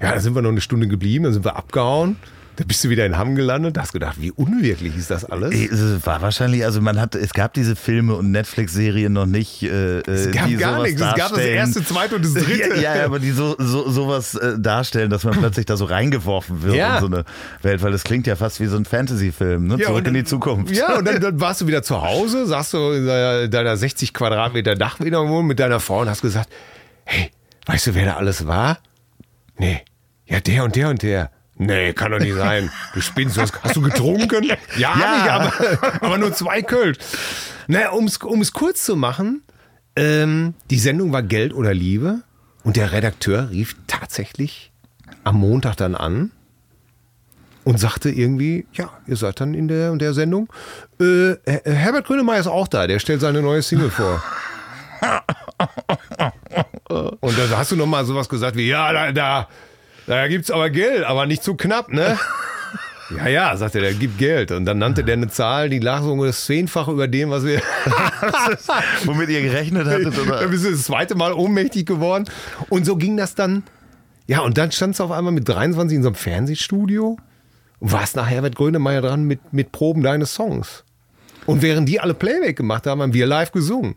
Ja, da sind wir noch eine Stunde geblieben, dann sind wir abgehauen. Da bist du wieder in Hamm gelandet, da hast gedacht, wie unwirklich ist das alles? Es war wahrscheinlich, also man hat, es gab diese Filme und Netflix-Serien noch nicht. Äh, Es gab die gar nichts, es gab das erste, zweite und das dritte. Ja, ja, aber die so, so sowas äh, darstellen, dass man plötzlich da so reingeworfen wird Ja. in so eine Welt, weil das klingt ja fast wie so ein Fantasy-Film, ne? Zurück und in die Zukunft. Ja, und dann, dann warst du wieder zu Hause, saßt du in deiner, deiner 60 Quadratmeter Dachwohnung mit deiner Frau und hast gesagt, hey, weißt du, wer da alles war? Nee. Ja, der und der und der. Nee, kann doch nicht sein. Du spinnst, du hast, hast du getrunken? Ja, Ja. ich, aber, aber nur zwei Kölsch. Naja, um es um es kurz zu machen, ähm, die Sendung war Geld oder Liebe und der Redakteur rief tatsächlich am Montag dann an und sagte irgendwie, ja, ihr seid dann in der und der Sendung. Äh, Her- Herbert Grönemeyer ist auch da, der stellt seine neue Single vor. und da hast du noch mal sowas gesagt wie, ja, da, da, da gibt's aber Geld, aber nicht zu knapp, ne? Ja, ja, sagte der, gibt Geld. Und dann nannte der eine Zahl, die lag so um das Zehnfache über dem, was wir. Womit ihr gerechnet hattet, Dann oder? bist du das zweite Mal ohnmächtig geworden. Und so ging das dann. Ja, und dann standst du auf einmal mit 23 in so einem Fernsehstudio und warst nach Herbert Grönemeyer dran mit, mit Proben deines Songs. Und während die alle Playback gemacht haben, haben wir live gesungen.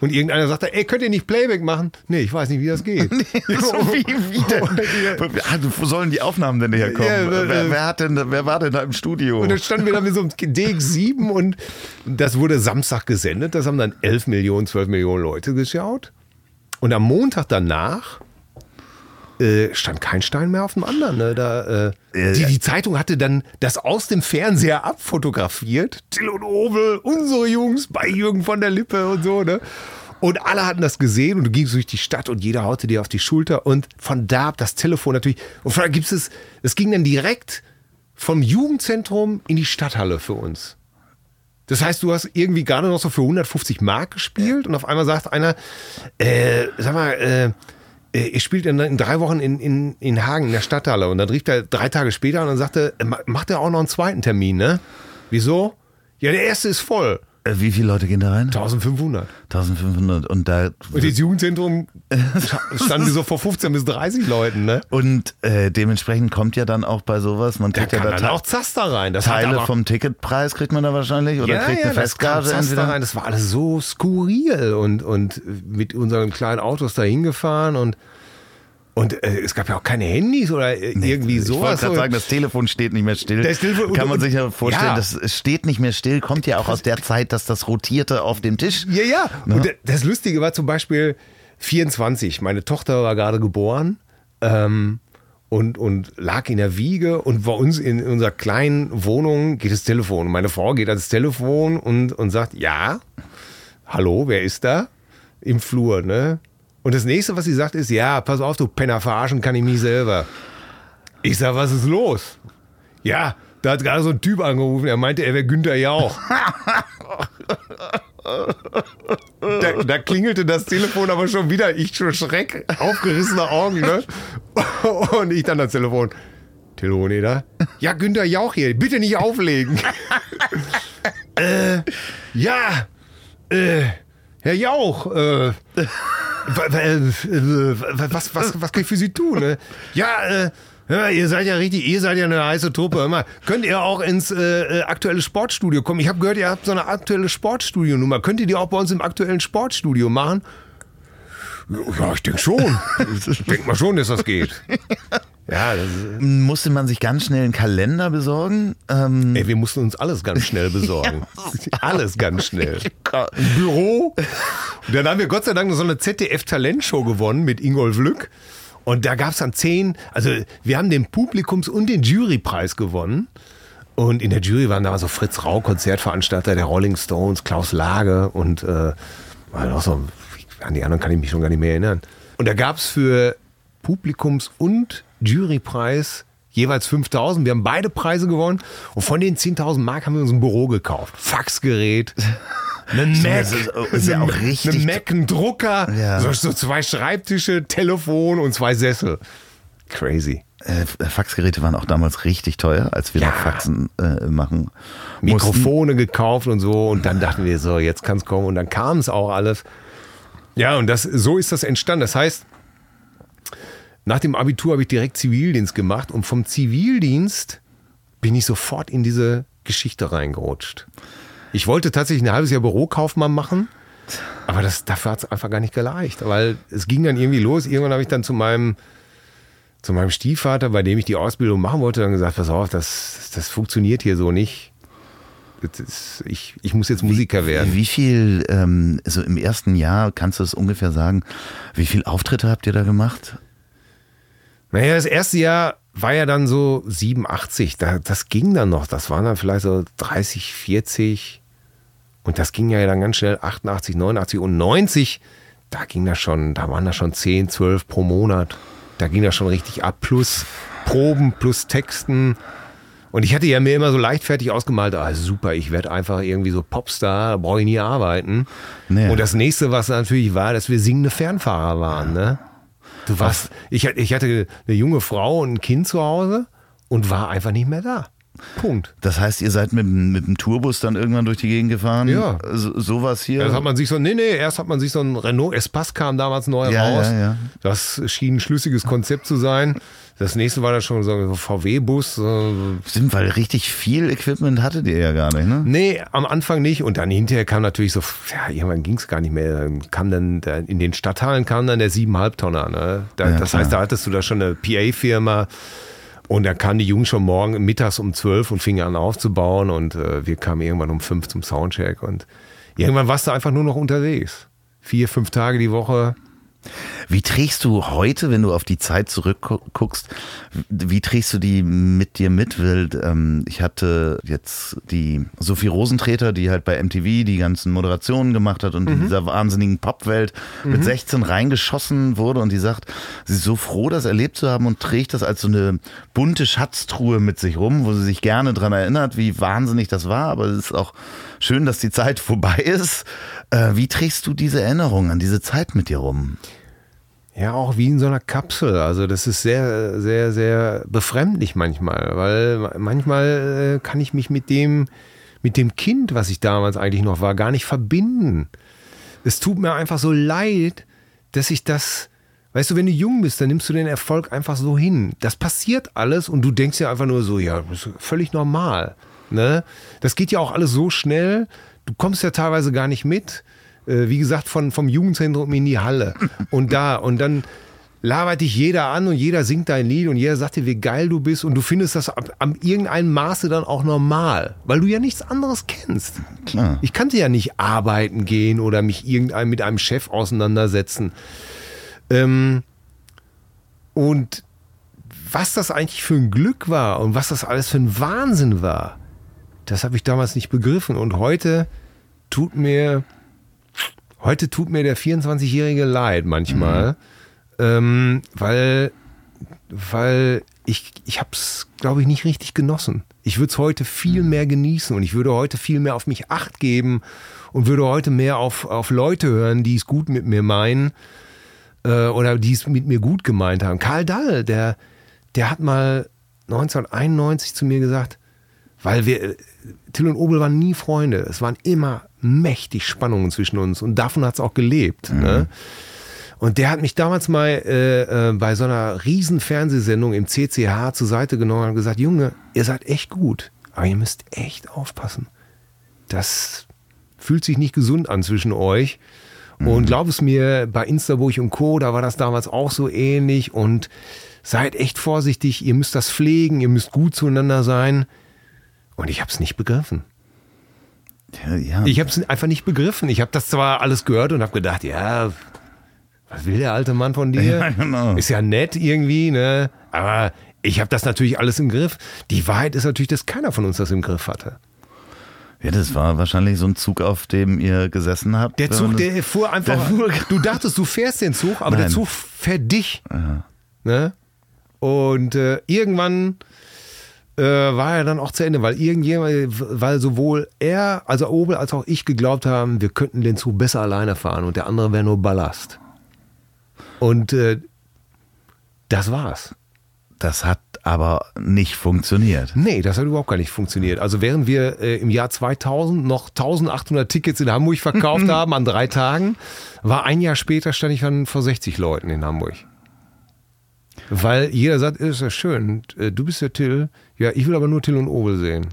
Und irgendeiner sagte, ey, könnt ihr nicht Playback machen? Nee, ich weiß nicht, wie das geht. so wie, wie denn? Ah, Wo sollen die Aufnahmen denn herkommen? Ja, äh, wer, wer, hat denn, wer war denn da im Studio? Und dann standen wir da mit so einem DX7 und das wurde Samstag gesendet. Das haben dann 11 Millionen, 12 Millionen Leute geschaut. Und am Montag danach äh, stand kein Stein mehr auf dem anderen. Ne? Da, äh, Ja, die, die Zeitung hatte dann das aus dem Fernseher abfotografiert. Till und Obel, unsere Jungs bei Jürgen von der Lippe und so. Ne? Und alle hatten das gesehen und du gingst durch die Stadt und jeder haute dir auf die Schulter und von da ab das Telefon natürlich. Und von da gibt es, es ging dann direkt vom Jugendzentrum in die Stadthalle für uns. Das heißt, du hast irgendwie gerade noch so für 150 Mark gespielt und auf einmal sagt einer, äh, sag mal, äh, äh, ihr spielt in, drei Wochen in, in, in Hagen in der Stadthalle und dann rief er drei Tage später und dann sagte, äh, macht er auch noch einen zweiten Termin, ne? Wieso? Ja, der erste ist voll. Äh, Wie viele Leute gehen da rein? 1500. 1500 und da Und das Jugendzentrum standen so vor 15 bis 30 Leuten, ne? und äh, dementsprechend kommt ja dann auch bei sowas, man Da kriegt ja kam da dann auch Zaster rein. Das Teile vom Ticketpreis kriegt man da wahrscheinlich oder ja, kriegt ja, eine das Festgage Zaster entweder. rein. Das war alles so skurril und, und mit unseren kleinen Autos da hingefahren und und äh, es gab ja auch keine Handys oder äh, irgendwie Ich wollte sowas. gerade sagen, das Telefon steht nicht mehr still. Das Telefon- Kann man und- sich ja vorstellen, Ja. das steht nicht mehr still, kommt ja auch aus der Zeit, dass das rotierte auf dem Tisch. Ja, ja. Ne? Und das Lustige war zum Beispiel 24. Meine Tochter war gerade geboren ähm, und, und lag in der Wiege. Und bei uns in unserer kleinen Wohnung geht das Telefon. Und meine Frau geht ans Telefon und, und sagt: Ja, hallo, wer ist da? Im Flur, ne? Und das nächste, was sie sagt, ist: Ja, pass auf, du Penner, verarschen kann ich mich selber. Ich sag, was ist los? Ja, da hat gerade so ein Typ angerufen, er meinte, er wäre Günther Jauch. Da, da klingelte das Telefon aber schon wieder. Ich schon Schreck, aufgerissene Augen, ne? Und ich dann das Telefon. Telefon, da? Ja, Günther Jauch hier. Bitte nicht auflegen. äh, ja, äh, Herr Jauch, äh, was, was, was kann ich für Sie tun? Ne? Ja, äh, ja, ihr seid ja richtig, ihr seid ja eine heiße Truppe. Mal, könnt ihr auch ins äh, äh, aktuelle Sportstudio kommen? Ich habe gehört, ihr habt so eine aktuelle Sportstudio-Nummer. Könnt ihr die auch bei uns im aktuellen Sportstudio machen? Ja, ich denke schon. Ich denke mal schon, dass das geht. Ja, das Musste man sich ganz schnell einen Kalender besorgen? Ähm, ey, wir mussten uns alles ganz schnell besorgen. Alles ganz schnell. Ein Büro. Und dann haben wir Gott sei Dank noch so eine ZDF-Talentshow gewonnen mit Ingolf Lück. Und da gab es dann zehn, also wir haben den Publikums- und den Jurypreis gewonnen. Und in der Jury waren da so Fritz Rau, Konzertveranstalter der Rolling Stones, Klaus Lage und äh, war noch so, an die anderen kann ich mich schon gar nicht mehr erinnern. Und da gab es für Publikums- und Jurypreis jeweils 5000. Wir haben beide Preise gewonnen. Und von den 10.000 Mark haben wir uns ein Büro gekauft. Faxgerät. Einen Mac, das ist- ist ja auch richtig- einen Mac, einen Drucker, Ja. so, so zwei Schreibtische, Telefon und zwei Sessel. Crazy. äh, Faxgeräte waren auch damals richtig teuer, als wir Ja. noch Faxen äh, machen. mussten. Mikrofone gekauft und so. Und dann dachten wir so, jetzt kann es kommen. Und dann kam es auch alles. Ja, und das, so ist das entstanden. Das heißt, nach dem Abitur habe ich direkt Zivildienst gemacht. Und vom Zivildienst bin ich sofort in diese Geschichte reingerutscht. Ich wollte tatsächlich ein halbes Jahr Bürokaufmann machen. Aber das, dafür hat es einfach gar nicht gereicht. Weil es ging dann irgendwie los. Irgendwann habe ich dann zu meinem zu meinem Stiefvater, bei dem ich die Ausbildung machen wollte, dann gesagt, pass auf, das, das funktioniert hier so nicht. Ist, ich, ich muss jetzt Musiker werden. Wie viel, ähm, so im ersten Jahr, kannst du es ungefähr sagen, wie viel Auftritte habt ihr da gemacht? Naja, das erste Jahr war ja dann so 87, da, das ging dann noch, das waren dann vielleicht so 30, 40 und das ging ja dann ganz schnell 88, 89 und 90, da ging das schon, da waren das schon 10, 12 pro Monat, da ging das schon richtig ab, plus Proben, plus Texten und ich hatte ja mir immer so leichtfertig ausgemalt, ah super, ich werde einfach irgendwie so Popstar, brauche ich nie arbeiten. Nee. Und das nächste, was natürlich war, dass wir singende Fernfahrer waren, ne? Du warst, ich, ich hatte eine junge Frau und ein Kind zu Hause und war einfach nicht mehr da. Punkt. Das heißt, ihr seid mit, dem- mit dem Tourbus dann irgendwann durch die Gegend gefahren? Ja. So, sowas hier? Erst hat man sich so, nee, nee, erst hat man sich so ein Renault Espace kam damals neu Ja, raus. ja, ja. Das schien ein schlüssiges Konzept zu sein. Das nächste war dann schon so ein VW-Bus. Stimmt, weil richtig viel Equipment hattet ihr ja gar nicht, ne? Nee, am Anfang nicht. Und dann hinterher kam natürlich so, ja, irgendwann ging es gar nicht mehr. Dann kam dann, da- in den Stadtteilen kam dann der 7,5 Tonner. Ne? Da, Ja, das klar. heißt, da hattest du da schon eine PA-Firma. Und da kamen die Jungs schon morgen mittags um 12 und fingen an aufzubauen. Und äh, wir kamen irgendwann um 5 zum Soundcheck. Und irgendwann warst du einfach nur noch unterwegs. Vier, fünf Tage die Woche Wie trägst du heute, wenn du auf die Zeit zurückguckst, wie trägst du die mit dir mit? Ähm, ich hatte jetzt die Sophie Rosentreter, die halt bei MTV die ganzen Moderationen gemacht hat und mhm. in dieser wahnsinnigen Popwelt mhm. mit 16 reingeschossen wurde und die sagt, sie ist so froh, das erlebt zu haben und trägt das als so eine bunte Schatztruhe mit sich rum, wo sie sich gerne dran erinnert, wie wahnsinnig das war, aber es ist auch schön, dass die Zeit vorbei ist. Äh, wie trägst du diese Erinnerung an diese Zeit mit dir rum? Ja, auch wie in so einer Kapsel. Also das ist sehr, sehr, sehr befremdlich manchmal, weil manchmal äh, kann ich mich mit dem, mit dem Kind, was ich damals eigentlich noch war, gar nicht verbinden. Es tut mir einfach so leid, dass ich das, weißt du, wenn du jung bist, dann nimmst du den Erfolg einfach so hin. Das passiert alles und du denkst ja einfach nur so, ja, das ist völlig normal. Ne? Das geht ja auch alles so schnell. Du kommst ja teilweise gar nicht mit. Äh, wie gesagt, von, vom Jugendzentrum in die Halle. Und da, und dann labert dich jeder an und jeder singt dein Lied und jeder sagt dir, wie geil du bist und du findest das ab, ab irgendeinem Maße dann auch normal, weil du ja nichts anderes kennst. Klar. Ich kannte ja nicht arbeiten gehen oder mich irgendein, mit einem Chef auseinandersetzen. Ähm, und was das eigentlich für ein Glück war und was das alles für ein Wahnsinn war, das habe ich damals nicht begriffen. Und heute tut mir Heute tut mir der 24-Jährige leid manchmal, mhm. ähm, weil, weil ich, ich habe es, glaube ich, nicht richtig genossen. Ich würde es heute viel mehr genießen und ich würde heute viel mehr auf mich acht geben und würde heute mehr auf, auf Leute hören, die es gut mit mir meinen äh, oder die es mit mir gut gemeint haben. Karl Dall, der, der hat mal 1991 zu mir gesagt, weil wir, Till und Obel waren nie Freunde. Es waren immer mächtig Spannungen zwischen uns und davon hat es auch gelebt. Mhm. Ne? Und der hat mich damals mal äh, äh, bei so einer riesen Fernsehsendung im CCH zur Seite genommen und gesagt, Junge, ihr seid echt gut, aber ihr müsst echt aufpassen. Das fühlt sich nicht gesund an zwischen euch. Mhm. Und glaub es mir, bei Instaburg und Co., da war das damals auch so ähnlich und seid echt vorsichtig, ihr müsst das pflegen, ihr müsst gut zueinander sein. Und ich habe es nicht begriffen. Ja, ja. Ich habe es einfach nicht begriffen. Ich habe das zwar alles gehört und habe gedacht, ja, was will der alte Mann von dir? Ja, genau. Ist ja nett irgendwie, ne? Aber ich habe das natürlich alles im Griff. Die Wahrheit ist natürlich, dass keiner von uns das im Griff hatte. Ja, das war wahrscheinlich so ein Zug, auf dem ihr gesessen habt. Der Zug, der fuhr einfach. Der fuhr du dachtest, du fährst den Zug, aber Nein. der Zug fährt dich. Ja. Ne? Und äh, irgendwann äh, war ja dann auch zu Ende, weil irgendjemand, weil sowohl er, also Obel, als auch ich geglaubt haben, wir könnten den Zug besser alleine fahren und der andere wäre nur Ballast. Und äh, das war's. Das hat aber nicht funktioniert. Nee, das hat überhaupt gar nicht funktioniert. Also während wir äh, im Jahr 2000 noch 1800 Tickets in Hamburg verkauft haben an drei Tagen, war ein Jahr später stand ich dann vor 60 Leuten in Hamburg. Weil jeder sagt, ist ja schön, äh, du bist der Till, ja, ich will aber nur Till und Obel sehen.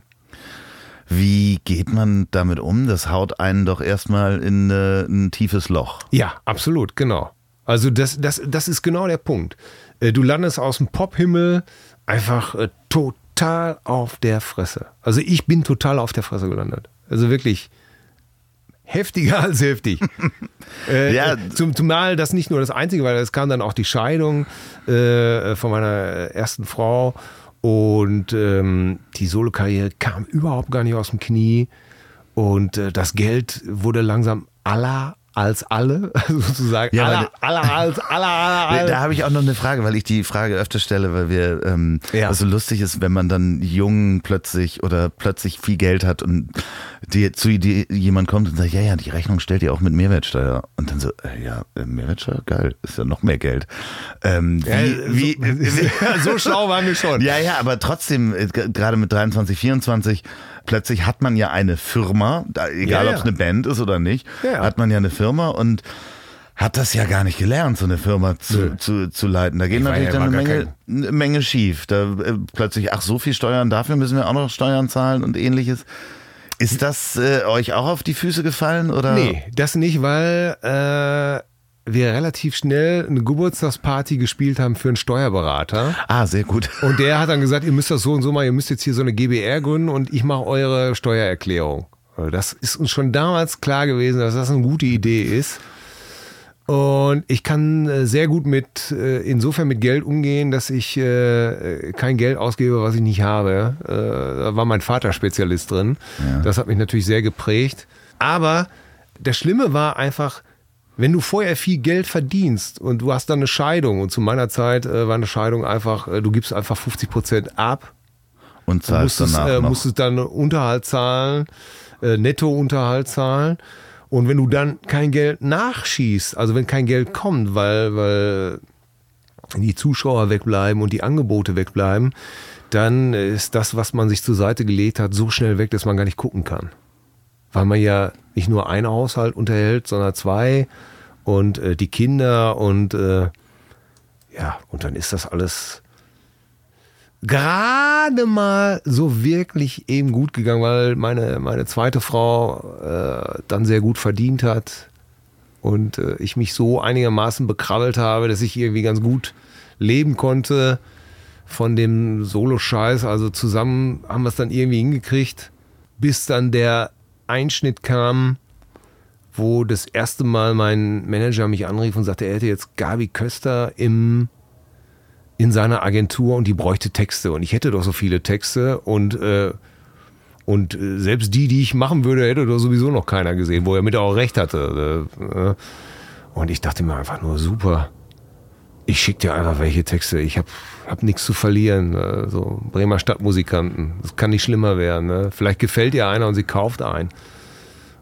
Wie geht man damit um? Das haut einen doch erstmal in äh, ein tiefes Loch. Ja, absolut, genau. Also das, das, das ist genau der Punkt. Äh, du landest aus dem Pophimmel einfach äh, total auf der Fresse. Also ich bin total auf der Fresse gelandet. Also wirklich heftiger als heftig. äh, ja. Zum, zumal das nicht nur das Einzige, weil es kam dann auch die Scheidung äh, von meiner ersten Frau und ähm, die Solokarriere kam überhaupt gar nicht aus dem Knie und äh, das Geld wurde langsam aller als alle, sozusagen. Ja, aller, aller, als, aller, aller, aller. Da habe ich auch noch eine Frage, weil ich die Frage öfter stelle, weil wir, ähm, ja. was so lustig ist, wenn man dann jung plötzlich oder plötzlich viel Geld hat und die, zu die, jemand kommt und sagt, ja, ja, die Rechnung stellt ihr auch mit Mehrwertsteuer. Und dann so, äh, ja, äh, Mehrwertsteuer, geil, ist ja noch mehr Geld. Ähm, wie, ja, wie, so, so schlau waren wir schon. Ja, ja, aber trotzdem, äh, gerade mit 23, 24, plötzlich hat man ja eine Firma, egal ja, ob es eine Band ist oder nicht, hat man ja eine Firma und hat das ja gar nicht gelernt, so eine Firma zu, zu, zu leiten. Da geht natürlich dann eine Menge, eine Menge schief. Da äh, plötzlich, ach, so viel Steuern, dafür müssen wir auch noch Steuern zahlen und ähnliches. Ist das äh, euch auch auf die Füße gefallen? Oder? Nee, das nicht, weil äh, wir relativ schnell eine Geburtstagsparty gespielt haben für einen Steuerberater. Ah, sehr gut. Und der hat dann gesagt, ihr müsst das so und so machen, ihr müsst jetzt hier so eine GBR gründen und ich mache eure Steuererklärung. Das ist uns schon damals klar gewesen, dass das eine gute Idee ist. Und ich kann äh, sehr gut mit, äh, insofern mit Geld umgehen, dass ich äh, kein Geld ausgebe, was ich nicht habe. Da war mein Vater Spezialist drin. Ja. Das hat mich natürlich sehr geprägt. Aber das Schlimme war einfach, wenn du vorher viel Geld verdienst und du hast dann eine Scheidung und zu meiner Zeit äh, war eine Scheidung einfach, äh, du gibst einfach 50 Prozent ab, Und zahlst musstest, danach äh, noch. musstest dann Unterhalt zahlen, äh, Nettounterhalt zahlen. Und wenn du dann kein Geld nachschießt, also wenn kein Geld kommt, weil, weil die Zuschauer wegbleiben und die Angebote wegbleiben, dann ist das, was man sich zur Seite gelegt hat, so schnell weg, dass man gar nicht gucken kann. Weil man ja nicht nur einen Haushalt unterhält, sondern zwei und äh, die Kinder und äh, ja, und dann ist das alles gerade mal so wirklich eben gut gegangen, weil meine, meine zweite Frau äh, dann sehr gut verdient hat und äh, ich mich so einigermaßen bekrabbelt habe, dass ich irgendwie ganz gut leben konnte von dem Solo-Scheiß. Also zusammen haben wir es dann irgendwie hingekriegt, bis dann der Einschnitt kam, wo das erste Mal mein Manager mich anrief und sagte, er hätte jetzt Gabi Köster im in seiner Agentur und die bräuchte Texte und ich hätte doch so viele Texte und äh, und äh, selbst die, die ich machen würde, hätte doch sowieso noch keiner gesehen, wo er mit auch recht hatte. Äh, äh. Und ich dachte mir einfach nur super. Ich schicke dir einfach welche Texte. Ich habe hab nichts zu verlieren. äh, So Bremer Stadtmusikanten. Das kann nicht schlimmer werden. Ne? Vielleicht gefällt ihr einer und sie kauft einen.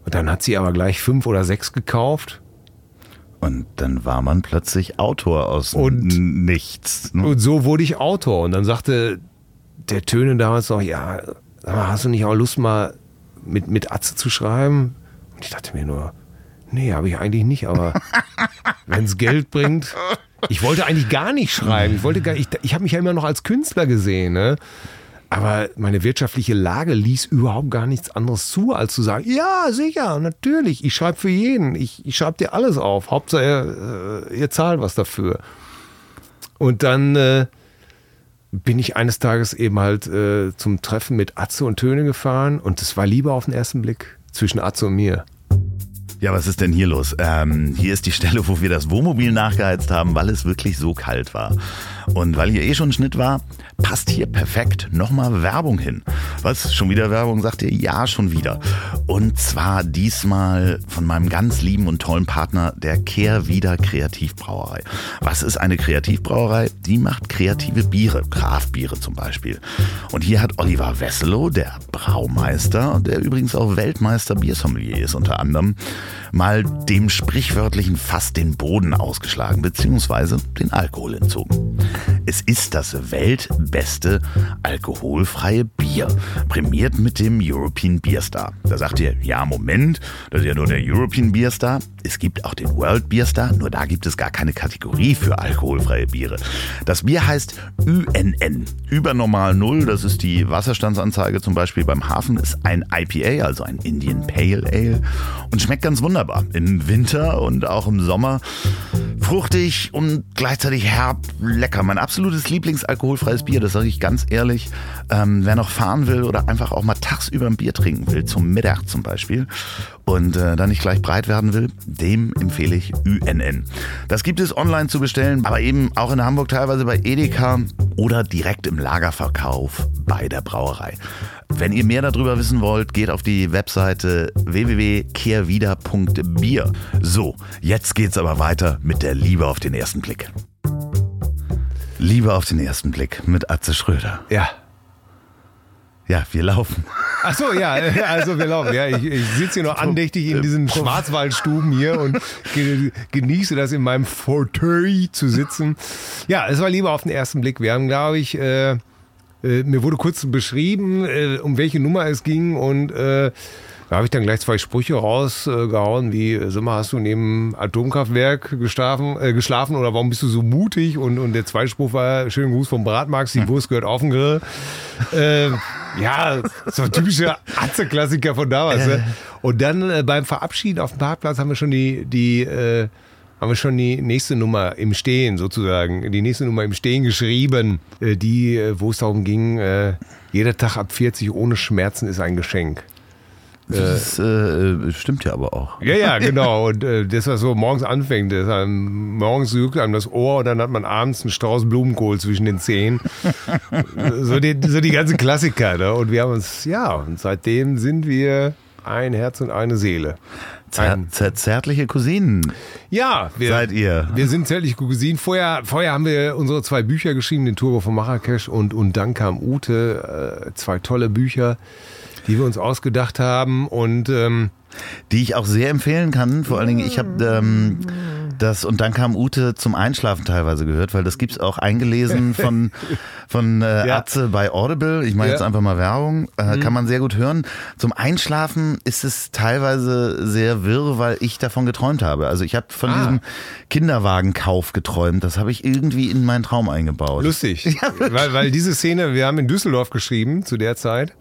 Und dann hat sie aber gleich fünf oder sechs gekauft. Und dann war man plötzlich Autor aus Und- nichts. ne? Und so wurde ich Autor. Und dann sagte der Töne damals noch, ja, hast du nicht auch Lust mal mit, mit Atze zu schreiben? Und ich dachte mir nur, nee, habe ich eigentlich nicht, aber wenn es Geld bringt. Ich wollte eigentlich gar nicht schreiben. Ich wollte gar, ich, ich habe mich ja immer noch als Künstler gesehen, ne? Aber meine wirtschaftliche Lage ließ überhaupt gar nichts anderes zu, als zu sagen, ja, sicher, natürlich, ich schreibe für jeden, ich, ich schreibe dir alles auf. Hauptsache, ihr, äh, ihr zahlt was dafür. Und dann äh, bin ich eines Tages eben halt äh, zum Treffen mit Atze und Töne gefahren und es war Liebe auf den ersten Blick zwischen Atze und mir. Ja, was ist denn hier los? Ähm, hier ist die Stelle, wo wir das Wohnmobil nachgeheizt haben, weil es wirklich so kalt war. Und weil hier eh schon Schnitt war, passt hier perfekt nochmal Werbung hin. Was? Schon wieder Werbung? Sagt ihr? Ja, schon wieder. Und zwar diesmal von meinem ganz lieben und tollen Partner, der Kehrwieder Kreativbrauerei. Was ist eine Kreativbrauerei? Die macht kreative Biere, Kraftbiere zum Beispiel. Und hier hat Oliver Wesselow, der Braumeister, der übrigens auch Weltmeister Biersommelier ist unter anderem, mal dem sprichwörtlichen Fass den Boden ausgeschlagen, beziehungsweise den Alkohol entzogen. Es ist das weltbeste alkoholfreie Bier, prämiert mit dem European Beer Star. Da sagt ihr, ja Moment, das ist ja nur der European Beer Star. Es gibt auch den World Beer Star, nur da gibt es gar keine Kategorie für alkoholfreie Biere. Das Bier heißt UNN, übernormal Null, das ist die Wasserstandsanzeige zum Beispiel beim Hafen, ist ein IPA, also ein Indian Pale Ale und schmeckt ganz wunderbar. Im Winter und auch im Sommer fruchtig und gleichzeitig herb, lecker. Mein absolutes Lieblingsalkoholfreies Bier, das sage ich ganz ehrlich. Ähm, wer noch fahren will oder einfach auch mal tagsüber ein Bier trinken will, zum Mittag zum Beispiel, und äh, dann nicht gleich breit werden will, dem empfehle ich UNN. Das gibt es online zu bestellen, aber eben auch in Hamburg teilweise bei Edeka oder direkt im Lagerverkauf bei der Brauerei. Wenn ihr mehr darüber wissen wollt, geht auf die Webseite www.kehrwieder.bier. So, jetzt geht's aber weiter mit der Liebe auf den ersten Blick. Liebe auf den ersten Blick mit Atze Schröder. Ja. Ja, wir laufen. Ach so, ja, äh, also wir laufen. Ja, ich, ich sitze hier noch andächtig in diesen Schwarzwaldstuben hier und ge genieße das in meinem Fauteuil zu sitzen. Ja, es war lieber auf den ersten Blick. Wir haben, glaube ich, äh, äh, mir wurde kurz beschrieben, äh, um welche Nummer es ging und äh, da habe ich dann gleich zwei Sprüche rausgehauen, wie, äh, sag mal, hast du neben Atomkraftwerk geschlafen, äh, geschlafen oder warum bist du so mutig? Und, und der zweite Spruch war, schönen Gruß vom Bratmax, die Wurst gehört auf den Grill. Äh, ja, so ein typischer Atze-Klassiker von damals. Ne? Und dann äh, beim Verabschieden auf dem Parkplatz haben wir schon die, die äh, haben wir schon die nächste Nummer im Stehen sozusagen, die nächste Nummer im Stehen geschrieben, äh, die, äh, wo es darum ging, äh, jeder Tag ab 40 ohne Schmerzen ist ein Geschenk. Das äh, stimmt ja aber auch. Ja, ja, genau. Und äh, das, was so morgens anfängt, das einem, morgens juckt einem das Ohr und dann hat man abends einen Strauß Blumenkohl zwischen den Zehen. so, die, so die ganzen Klassiker. Ne? Und wir haben uns, ja, und seitdem sind wir ein Herz und eine Seele. Zer zer zärtliche Cousinen. Ja, wir, seid ihr. Wir sind zärtliche Cousinen. Vorher, vorher haben wir unsere zwei Bücher geschrieben, den Turbo von Marrakesch und, und dann kam Ute. Äh, zwei tolle Bücher die wir uns ausgedacht haben und ähm, die ich auch sehr empfehlen kann. Vor allen Dingen, ich habe ähm, das und dann kam Ute zum Einschlafen teilweise gehört, weil das gibt es auch eingelesen von von äh, ja. Atze bei Audible. Ich mache ja. jetzt einfach mal Werbung. Äh, mhm. Kann man sehr gut hören. Zum Einschlafen ist es teilweise sehr wirr, weil ich davon geträumt habe. Also ich habe von ah. diesem Kinderwagenkauf geträumt. Das habe ich irgendwie in meinen Traum eingebaut. Lustig, ja, weil, weil diese Szene, wir haben in Düsseldorf geschrieben zu der Zeit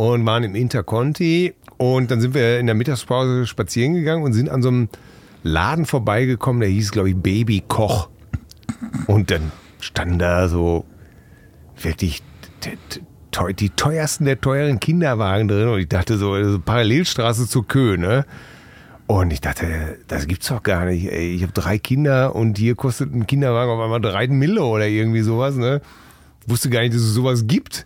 und waren im Interconti. Und dann sind wir in der Mittagspause spazieren gegangen und sind an so einem Laden vorbeigekommen, der hieß, glaube ich, Baby Koch. Und dann standen da so wirklich die teuersten der teuren Kinderwagen drin. Und ich dachte so, so Parallelstraße zur Kö, ne? Und ich dachte, das gibt's doch gar nicht. Ey, ich habe drei Kinder und hier kostet ein Kinderwagen auf einmal drei Mille oder irgendwie sowas, ne? Wusste gar nicht, dass es sowas gibt.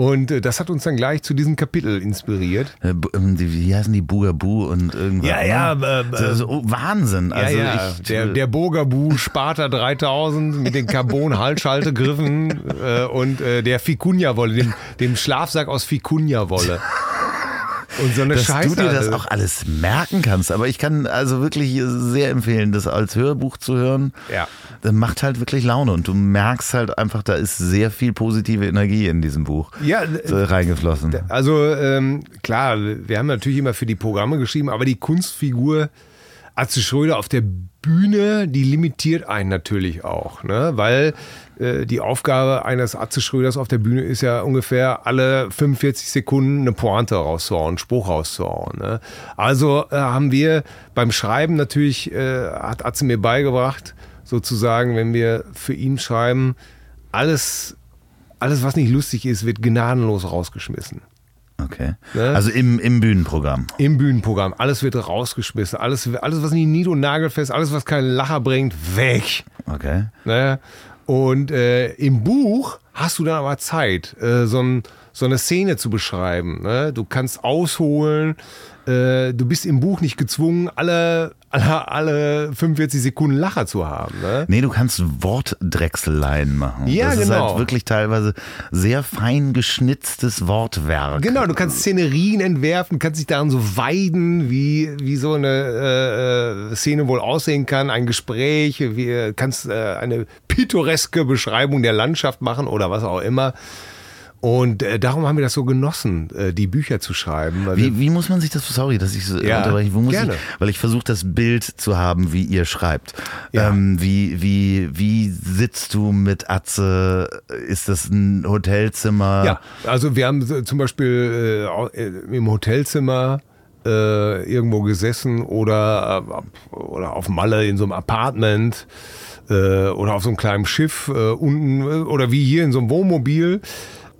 Und äh, das hat uns dann gleich zu diesem Kapitel inspiriert. Äh, ähm, wie heißen die Bugabu und irgendwas? Ja, ja. Ne? Äh, so, oh, Wahnsinn. Also ja, ja. Ich, der, der Bogabu Sparta 3000 mit den Carbon-Haltschaltegriffen äh, und äh, der Ficunja-Wolle, dem, dem Schlafsack aus Ficunja-Wolle. Und so eine Dass Scheiße. du dir das auch alles merken kannst. Aber ich kann also wirklich sehr empfehlen, das als Hörbuch zu hören. Ja. Das macht halt wirklich Laune und du merkst halt einfach, da ist sehr viel positive Energie in diesem Buch ja, reingeflossen. Also ähm, klar, wir haben natürlich immer für die Programme geschrieben, aber die Kunstfigur Atze Schröder auf der Bühne, die limitiert einen natürlich auch, ne? weil äh, die Aufgabe eines Atze Schröders auf der Bühne ist ja ungefähr alle 45 Sekunden eine Pointe rauszuhauen, einen Spruch rauszuhauen. Ne? Also äh, haben wir beim Schreiben natürlich, äh, hat Atze mir beigebracht, sozusagen, wenn wir für ihn schreiben, alles, alles was nicht lustig ist, wird gnadenlos rausgeschmissen. Okay. Ne? Also im, im Bühnenprogramm. Im Bühnenprogramm. Alles wird rausgeschmissen. Alles, alles was nicht nied- und nagelfest, alles, was keinen Lacher bringt, weg. Okay. Ne? Und äh, im Buch hast du dann aber Zeit, äh, so, ein, so, eine Szene zu beschreiben. Ne? Du kannst ausholen. Äh, du bist im Buch nicht gezwungen, alle alle, alle 45 Sekunden Lacher zu haben. Ne? Nee, du kannst Wortdrechseleien machen. Ja, das genau. ist halt wirklich teilweise sehr fein geschnitztes Wortwerk. Genau, du kannst Szenerien entwerfen, kannst dich daran so weiden, wie, wie so eine äh, äh Szene wohl aussehen kann, ein Gespräch, wie, kannst äh, eine pittoreske Beschreibung der Landschaft machen oder was auch immer. Und äh, darum haben wir das so genossen, äh, die Bücher zu schreiben. Wie, wie, muss man sich das, sorry, dass ich so ja, unterbreche, wo muss gerne. ich, weil ich versuche das Bild zu haben, wie ihr schreibt. Ja. Ähm, wie, wie, wie sitzt du mit Atze? Ist das ein Hotelzimmer? Ja, also wir haben zum Beispiel äh, im Hotelzimmer äh, irgendwo gesessen oder, äh, oder auf Malle in so einem Apartment äh, oder auf so einem kleinen Schiff äh, unten oder wie hier in so einem Wohnmobil.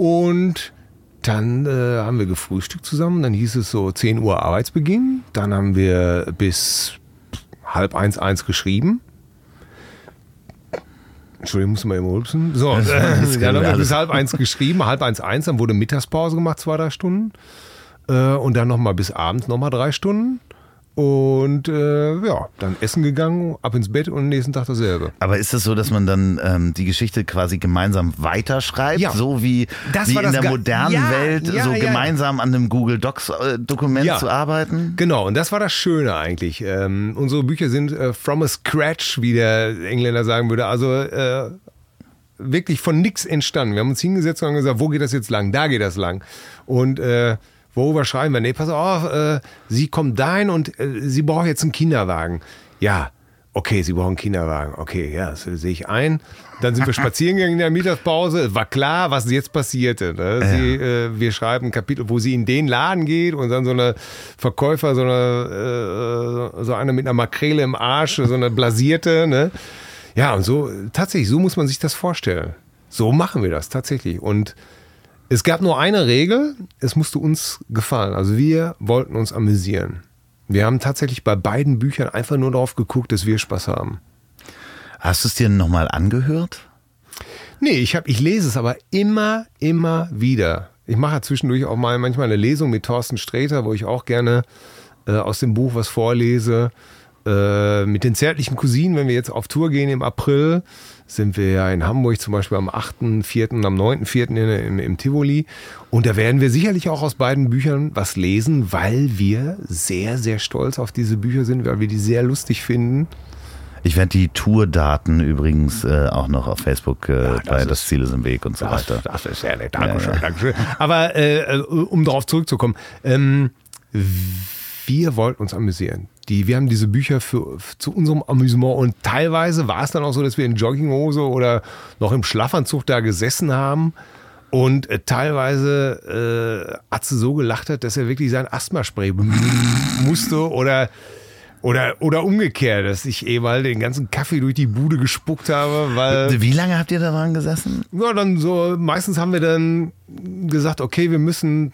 Und dann äh, haben wir gefrühstückt zusammen. Dann hieß es so 10 Uhr Arbeitsbeginn. Dann haben wir bis halb eins eins geschrieben. Entschuldigung, muss mal eben rülpsen. So, äh, dann haben wir bis halb eins geschrieben, halb eins eins, dann wurde Mittagspause gemacht, zwei, drei Stunden. Äh, und dann nochmal bis abends nochmal drei Stunden. Und äh, ja, dann essen gegangen, ab ins Bett und am nächsten Tag dasselbe. Aber ist es das so, dass man dann ähm, die Geschichte quasi gemeinsam weiterschreibt? Ja. So wie, wie in der modernen ja, Welt, ja, so gemeinsam an einem Google Docs-Dokument äh, zu arbeiten? Genau, und das war das Schöne eigentlich. Ähm, unsere Bücher sind äh, from a scratch, wie der Engländer sagen würde. Also äh, wirklich von nichts entstanden. Wir haben uns hingesetzt und haben gesagt, wo geht das jetzt lang? Da geht das lang. Und äh, worüber schreiben wir? Nee, pass auf, äh, sie kommt dahin und äh, sie braucht jetzt einen Kinderwagen. Ja, okay, sie braucht einen Kinderwagen. Okay, ja, das sehe ich ein. Dann sind wir spazieren gegangen in der Mittagspause. War klar, was jetzt passierte. Ne? Sie, ja. äh, wir schreiben ein Kapitel, wo sie in den Laden geht und dann so eine Verkäufer, so eine, äh, so eine mit einer Makrele im Arsch, so eine blasierte. Ne? Ja, und so, tatsächlich, so muss man sich das vorstellen. So machen wir das tatsächlich. Und Es gab nur eine Regel, es musste uns gefallen. Also wir wollten uns amüsieren. Wir haben tatsächlich bei beiden Büchern einfach nur darauf geguckt, dass wir Spaß haben. Hast du es dir nochmal angehört? Nee, ich, hab, ich lese es aber immer, immer wieder. Ich mache ja zwischendurch auch mal manchmal eine Lesung mit Thorsten Sträter, wo ich auch gerne äh, aus dem Buch was vorlese. Äh, mit den zärtlichen Cousinen, wenn wir jetzt auf Tour gehen im April, sind wir ja in Hamburg zum Beispiel am 8.4. und am 9.4. Im, im Tivoli. Und da werden wir sicherlich auch aus beiden Büchern was lesen, weil wir sehr, sehr stolz auf diese Bücher sind, weil wir die sehr lustig finden. Ich werde die Tourdaten übrigens äh, auch noch auf Facebook äh, Ja, das bei ist- Das Ziel ist im Weg und so Das, weiter. das ist sehr nett. Dankeschön, Ja, ja. Dankeschön. Aber äh, äh, um darauf zurückzukommen, ähm, wir wollten uns amüsieren. Die, wir haben diese Bücher für, zu unserem Amüsement und teilweise war es dann auch so, dass wir in Jogginghose oder noch im Schlafanzug da gesessen haben und äh, teilweise äh, Atze so gelacht hat, dass er wirklich sein Asthmaspray musste oder oder, oder umgekehrt, dass ich eh mal den ganzen Kaffee durch die Bude gespuckt habe, weil Wie lange habt ihr daran gesessen? ja, dann so, meistens haben wir dann gesagt, okay, wir müssen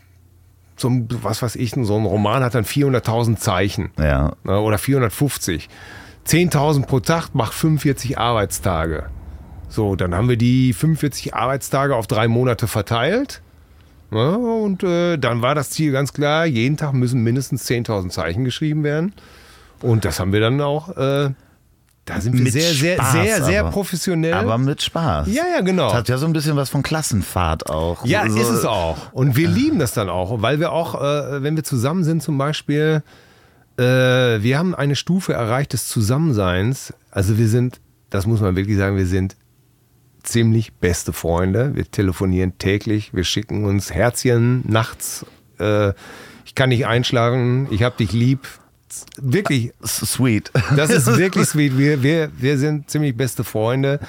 zum, was weiß ich, so ein Roman hat dann 400.000 Zeichen Ja. ne, oder 450. 10.000 pro Tag macht 45 Arbeitstage. So, dann haben wir die 45 Arbeitstage auf drei Monate verteilt. Ja, und äh, dann war das Ziel ganz klar, jeden Tag müssen mindestens 10.000 Zeichen geschrieben werden. Und das haben wir dann auch, äh, da sind wir Mit sehr, sehr, Spaß sehr, sehr aber. professionell. Aber mit Spaß. ja, ja, genau. Das hat ja so ein bisschen was von Klassenfahrt auch. Ja, so, ist es auch. Und wir lieben das dann auch, weil wir auch, äh, wenn wir zusammen sind zum Beispiel, äh, wir haben eine Stufe erreicht des Zusammenseins. Also wir sind, das muss man wirklich sagen, wir sind ziemlich beste Freunde. Wir telefonieren täglich, wir schicken uns Herzchen nachts. Äh, ich kann nicht einschlagen, ich hab dich lieb. Wirklich, Sweet. das ist wirklich sweet. Wir, wir, wir sind ziemlich beste Freunde.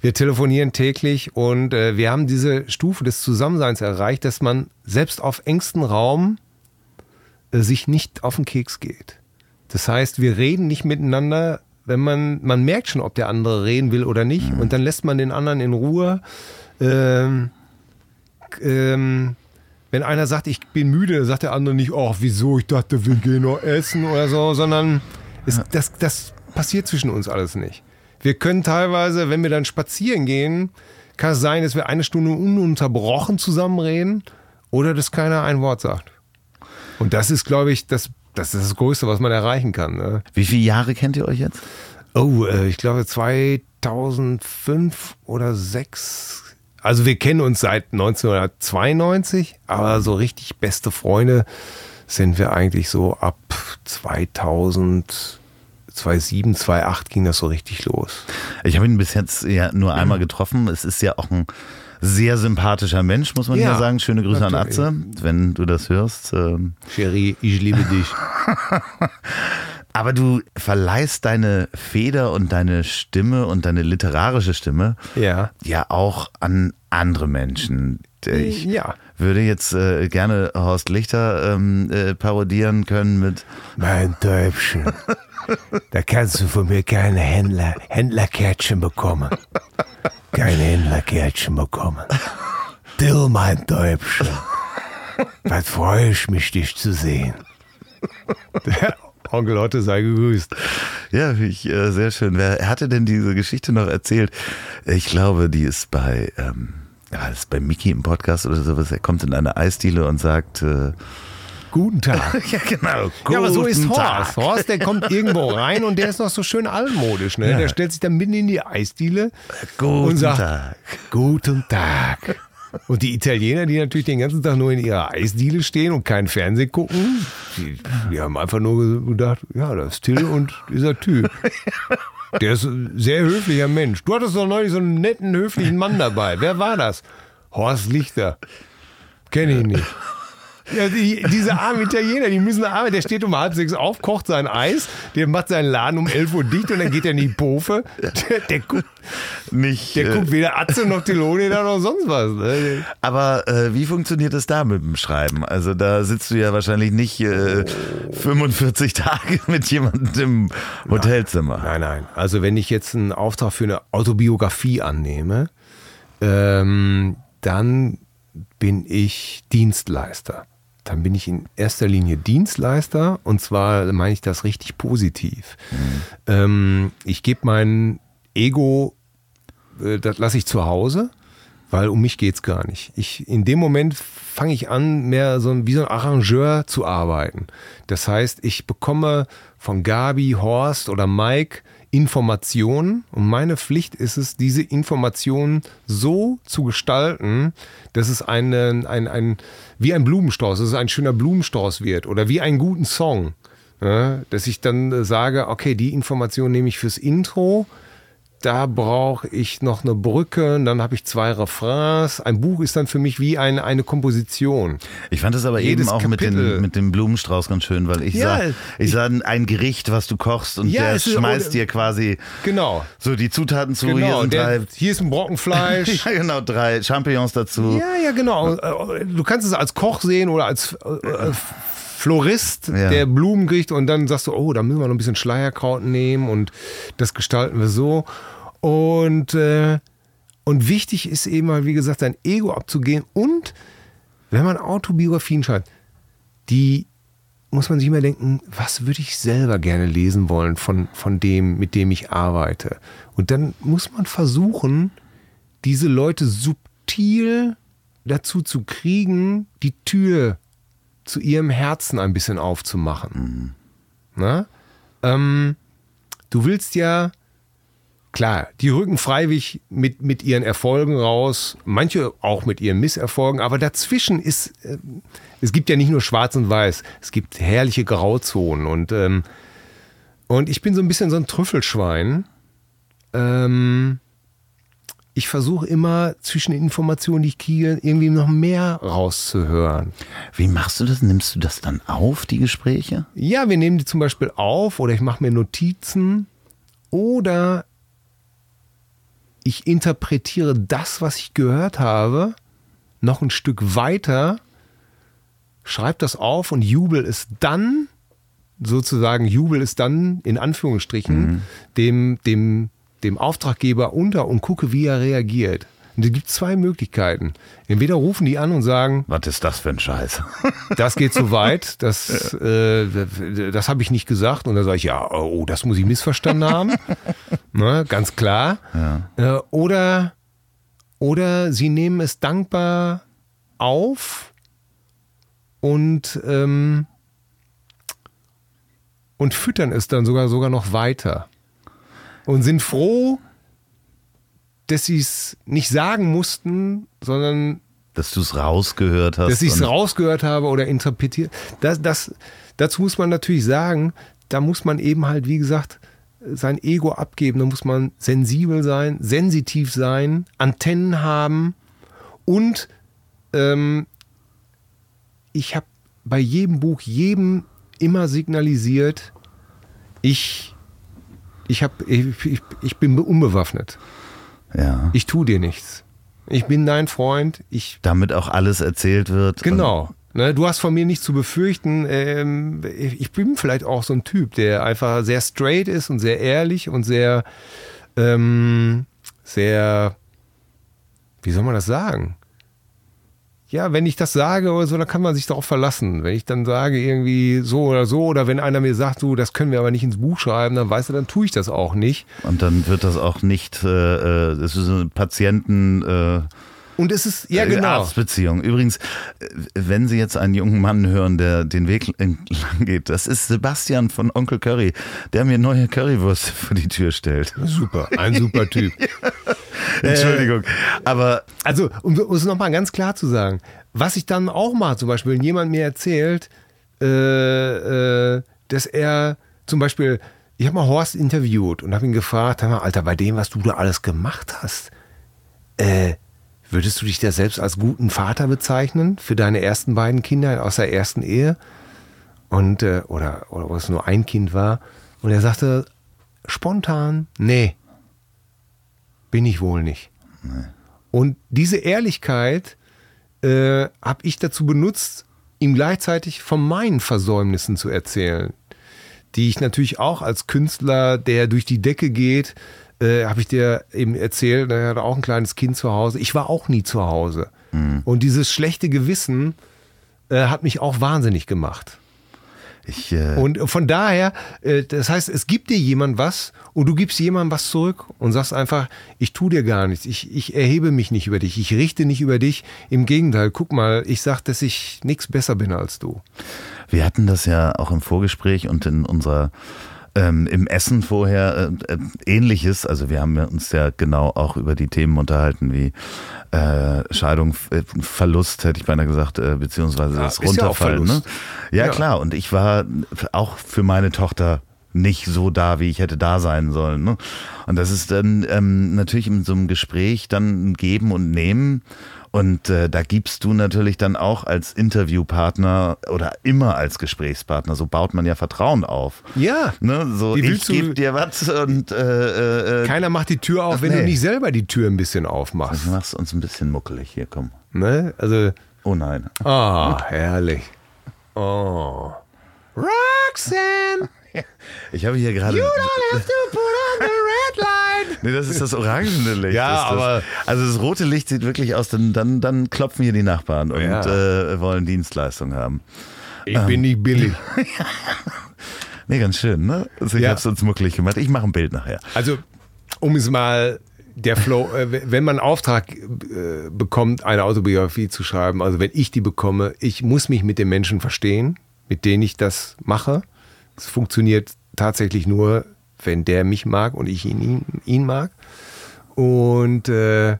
Wir telefonieren täglich und äh, wir haben diese Stufe des Zusammenseins erreicht, dass man selbst auf engstem Raum äh, sich nicht auf den Keks geht. Das heißt, wir reden nicht miteinander, wenn man, man merkt schon, ob der andere reden will oder nicht und dann lässt man den anderen in Ruhe. Ähm, ähm, wenn einer sagt, ich bin müde, dann sagt der andere nicht, ach, wieso, ich dachte, wir gehen noch essen oder so, sondern es, das, das passiert zwischen uns alles nicht. Wir können teilweise, wenn wir dann spazieren gehen, kann es sein, dass wir eine Stunde ununterbrochen zusammenreden oder dass keiner ein Wort sagt. Und das ist, glaube ich, das, das ist das Größte, was man erreichen kann. Ne? Wie viele Jahre kennt ihr euch jetzt? Oh, äh, ich glaube 2005 oder 6. Also wir kennen uns seit 1992, aber so richtig beste Freunde sind wir eigentlich so ab 2000, 2007, 2008 ging das so richtig los. Ich habe ihn bis jetzt ja nur einmal getroffen. Es ist ja auch ein sehr sympathischer Mensch, muss man Ja, ja sagen. Schöne Grüße an natürlich. Atze, wenn du das hörst. Ähm, Cherie, ich liebe dich. Aber du verleihst deine Feder und deine Stimme und deine literarische Stimme Ja. ja auch an andere Menschen. Ich Ja. würde jetzt äh, gerne Horst Lichter ähm, äh, parodieren können mit Mein Täubchen. Da kannst du von mir keine Händler, Händlerkärtchen bekommen. Keine Händlerkärtchen bekommen. Dill, mein Täubchen. Was freue ich mich, dich zu sehen. Onkel Otto sei gegrüßt. Ja, ich, äh, sehr schön. Wer hatte denn diese Geschichte noch erzählt? Ich glaube, die ist bei, ähm, ja, ist bei Mickey im Podcast oder sowas. Er kommt in eine Eisdiele und sagt, äh, Guten Tag. ja genau, Ja, aber so ist guten Horst. Tag. Horst, der kommt irgendwo rein und der ist noch so schön altmodisch. Ne? Der stellt sich dann mitten in die Eisdiele Guten und sagt, Tag. Guten Tag. Und die Italiener, die natürlich den ganzen Tag nur in ihrer Eisdiele stehen und keinen Fernsehen gucken, die, die haben einfach nur gedacht, ja, das ist Till und dieser Typ. Der ist ein sehr höflicher Mensch. Du hattest doch neulich so einen netten, höflichen Mann dabei. Wer war das? Horst Lichter. Kenne ich nicht. Ja, die, diese armen Italiener, die müssen arbeiten. Der steht um halb sechs auf, kocht sein Eis, der macht seinen Laden um elf Uhr dicht und dann geht er in die Pofe. Der, der guckt, Nicht, der äh, guckt weder Atze noch Telone da noch sonst was. Ne? Aber äh, wie funktioniert es da mit dem Schreiben? Also da sitzt du ja wahrscheinlich nicht äh, 45 Tage mit jemandem im Hotelzimmer. Nein, nein. Also wenn ich jetzt einen Auftrag für eine Autobiografie annehme, ähm, dann bin ich Dienstleister. Dann bin ich in erster Linie Dienstleister und zwar meine ich das richtig positiv. Ähm, ich gebe mein Ego, äh, das lasse ich zu Hause, weil um mich geht's gar nicht. Ich, in dem Moment fange ich an, mehr so ein, wie so ein Arrangeur zu arbeiten. Das heißt, ich bekomme von Gabi, Horst oder Mike Informationen und meine Pflicht ist es, diese Informationen so zu gestalten, dass es eine, ein, ein, wie ein Blumenstrauß, dass es ein schöner Blumenstrauß wird oder wie einen guten Song. Ja, dass ich dann sage, okay, die Information nehme ich fürs Intro, da brauche ich noch eine Brücke, und dann habe ich zwei Refrains. Ein Buch ist dann für mich wie eine, eine Komposition. Ich fand es aber Jedes eben auch mit, den, mit dem Blumenstrauß ganz schön, weil ich Ja, sah, ich ich- sah ein Gericht, was du kochst und Ja, der ist- schmeißt oder- dir quasi Genau. so die Zutaten zu. hier genau. sind Der, drei, hier ist ein Brocken Fleisch. ja, genau, drei Champignons dazu. Ja, ja, genau. Äh, Du kannst es als Koch sehen oder als äh, äh, Florist, Ja. der Blumen kriegt und dann sagst du, oh, da müssen wir noch ein bisschen Schleierkraut nehmen und das gestalten wir so. Und, äh, und wichtig ist eben mal, wie gesagt, dein Ego abzugehen und wenn man Autobiografien schreibt, die muss man sich immer denken, was würde ich selber gerne lesen wollen von, von dem, mit dem ich arbeite. Und dann muss man versuchen, diese Leute subtil dazu zu kriegen, die Tür zu ihrem Herzen ein bisschen aufzumachen. Na? Ähm, du willst ja, klar, die rücken freiwillig mit, mit ihren Erfolgen raus, manche auch mit ihren Misserfolgen, aber dazwischen ist, äh, es gibt ja nicht nur schwarz und weiß, es gibt herrliche Grauzonen und, ähm, und ich bin so ein bisschen so ein Trüffelschwein. Ähm, ich versuche immer zwischen den Informationen, die ich kriege, irgendwie noch mehr rauszuhören. Wie machst du das? Nimmst du das dann auf, die Gespräche? Ja, wir nehmen die zum Beispiel auf oder ich mache mir Notizen oder ich interpretiere das, was ich gehört habe, noch ein Stück weiter, schreibe das auf und jubel es dann, sozusagen jubel es dann in Anführungsstrichen dem, dem, dem Auftraggeber unter und gucke, wie er reagiert. Und es gibt zwei Möglichkeiten. Entweder rufen die an und sagen, Was ist das für ein Scheiß? das geht zu weit, das, äh, das habe ich nicht gesagt. Und dann sage ich, ja, oh, das muss ich missverstanden haben. ne, ganz klar. Äh, oder, oder sie nehmen es dankbar auf und, ähm, und füttern es dann sogar, sogar noch weiter. Und sind froh, dass sie es nicht sagen mussten, sondern Dass du es rausgehört hast. dass ich es rausgehört habe oder interpretiert. Das, das, dazu muss man natürlich sagen, da muss man eben halt, wie gesagt, sein Ego abgeben. Da muss man sensibel sein, sensitiv sein, Antennen haben und ähm, ich habe bei jedem Buch jedem immer signalisiert, ich, ich, hab, ich, ich, ich bin unbewaffnet. Ja. Ich tue dir nichts. Ich bin dein Freund. Ich Damit auch alles erzählt wird. Genau. Ne, du hast von mir nichts zu befürchten. Ähm, ich bin vielleicht auch so ein Typ, der einfach sehr straight ist und sehr ehrlich und sehr, ähm, sehr, wie soll man das sagen? Ja, wenn ich das sage oder so, dann kann man sich darauf verlassen. Wenn ich dann sage irgendwie so oder so, oder wenn einer mir sagt, du, das können wir aber nicht ins Buch schreiben, dann weißt du, dann tue ich das auch nicht. Und dann wird das auch nicht, äh, äh, das ist so eine Patienten, äh, Und es ist, ja äh, genau. Arztbeziehung. Übrigens, äh, wenn Sie jetzt einen jungen Mann hören, der den Weg entlang geht, das ist Sebastian von Onkel Curry, der mir neue Currywürste vor die Tür stellt. Super, ein super Typ. Entschuldigung. Aber Also, um es nochmal ganz klar zu sagen, was ich dann auch mache, zum Beispiel, wenn jemand mir erzählt, äh, äh, dass er zum Beispiel, ich habe mal Horst interviewt und habe ihn gefragt, hör mal, Alter, bei dem, was du da alles gemacht hast, äh, würdest du dich da selbst als guten Vater bezeichnen für deine ersten beiden Kinder aus der ersten Ehe? Und, äh, oder, oder wo es nur ein Kind war. Und er sagte spontan, nee, bin ich wohl nicht. Und diese Ehrlichkeit äh, habe ich dazu benutzt, ihm gleichzeitig von meinen Versäumnissen zu erzählen, die ich natürlich auch als Künstler, der durch die Decke geht, äh, habe ich dir eben erzählt, er hatte auch ein kleines Kind zu Hause. Ich war auch nie zu Hause. Und dieses schlechte Gewissen äh, hat mich auch wahnsinnig gemacht. Ich, äh, Und von daher, äh, das heißt, es gibt dir jemand was und du gibst jemandem was zurück und sagst einfach, ich tu dir gar nichts, ich, ich erhebe mich nicht über dich, ich richte nicht über dich. Im Gegenteil, guck mal, ich sag, dass ich nichts besser bin als du. Wir hatten das ja auch im Vorgespräch und in unserer ähm, im Essen vorher äh, äh, ähnliches. Also wir haben uns ja genau auch über die Themen unterhalten wie äh, Scheidung, äh, Verlust, hätte ich beinahe gesagt, äh, beziehungsweise Ja, das ist ja Runterfallen. ne? Ja, Ja. klar. Und ich war auch für meine Tochter nicht so da, wie ich hätte da sein sollen. Ne? Und das ist dann ähm, natürlich in so einem Gespräch dann ein Geben und Nehmen. Und äh, da gibst du natürlich dann auch als Interviewpartner oder immer als Gesprächspartner, so baut man ja Vertrauen auf. Ja. Ne, so, Wie ich du- gebe dir was und äh, äh, Keiner macht die Tür auf, Ach, wenn du nee. nicht selber die Tür ein bisschen aufmachst. du machst uns ein bisschen muckelig hier, komm. Ne? Also, Oh nein. ah, herrlich. Oh. Roxanne, Ich habe hier gerade. you don't have to put on the. Nee, das ist das orangene Licht. Ja, aber- Also das rote Licht sieht wirklich aus, dann, dann, dann klopfen hier die Nachbarn und Ja. äh, wollen Dienstleistung haben. Ich bin nicht billig. Nee, ganz schön, ne? Also ich Ja. hab's uns muckelig gemacht. Ich mache ein Bild nachher. Also, um es mal, der Flow, äh, wenn man einen Auftrag äh, bekommt, eine Autobiografie zu schreiben, also wenn ich die bekomme, ich muss mich mit den Menschen verstehen, mit denen ich das mache. Es funktioniert tatsächlich nur, wenn der mich mag und ich ihn, ihn, ihn mag. Und, äh,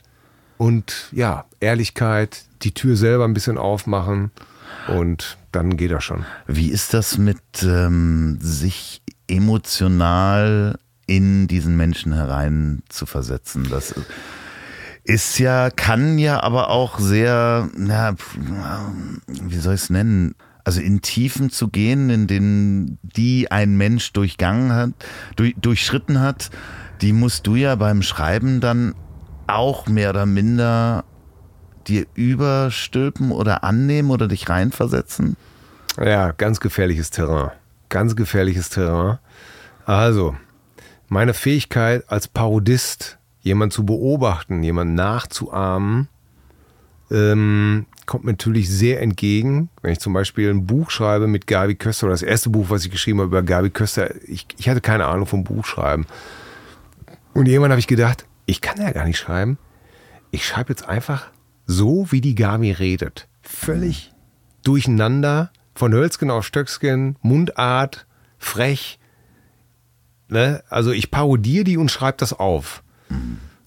und ja, Ehrlichkeit, die Tür selber ein bisschen aufmachen und dann geht das schon. Wie ist das mit ähm, sich emotional in diesen Menschen herein zu versetzen? Das ist ja, kann ja aber auch sehr, na, wie soll ich es nennen? Also in Tiefen zu gehen, in denen die ein Mensch durchgangen hat, durch, durchschritten hat, die musst du ja beim Schreiben dann auch mehr oder minder dir überstülpen oder annehmen oder dich reinversetzen? Ja, ganz gefährliches Terrain. Ganz gefährliches Terrain. Also, meine Fähigkeit als Parodist, jemanden zu beobachten, jemanden nachzuahmen, ähm, kommt mir natürlich sehr entgegen. Wenn ich zum Beispiel ein Buch schreibe mit Gabi Köster, oder das erste Buch, was ich geschrieben habe über Gabi Köster, ich, ich hatte keine Ahnung vom Buchschreiben. Und irgendwann habe ich gedacht, ich kann ja gar nicht schreiben. Ich schreibe jetzt einfach so, wie die Gabi redet. Völlig durcheinander, von Hölzgen auf Stöcksken, Mundart, frech. Ne? Also ich parodiere die und schreibe das auf.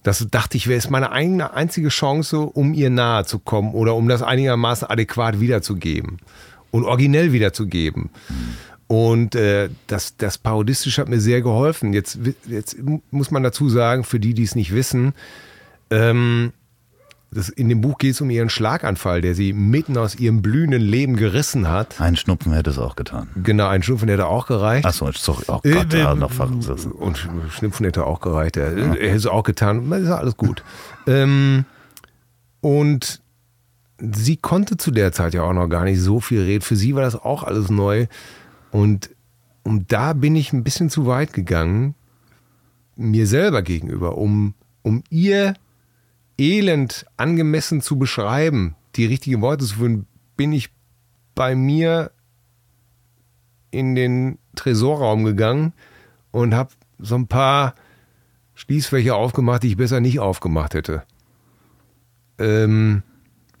Das dachte ich, wäre es meine eigene einzige Chance, um ihr nahe zu kommen oder um das einigermaßen adäquat wiederzugeben und originell wiederzugeben. Und äh, das, das Parodistische hat mir sehr geholfen. Jetzt, jetzt muss man dazu sagen, für die, die es nicht wissen, ähm, das, in dem Buch geht es um ihren Schlaganfall, der sie mitten aus ihrem blühenden Leben gerissen hat. Ein Schnupfen hätte es auch getan. Genau, ein Schnupfen hätte auch gereicht. Achso, sorry. Oh Äh, Gott, ja, äh, noch verrissen. Und Schnupfen hätte auch gereicht. Er, er hätte es auch getan. Ist ja alles gut. ähm, und sie konnte zu der Zeit ja auch noch gar nicht so viel reden. Für sie war das auch alles neu. Und, und da bin ich ein bisschen zu weit gegangen, mir selber gegenüber, um, um ihr Elend angemessen zu beschreiben, die richtigen Worte zu finden, bin ich bei mir in den Tresorraum gegangen und habe so ein paar Schließfächer aufgemacht, die ich besser nicht aufgemacht hätte. Ähm,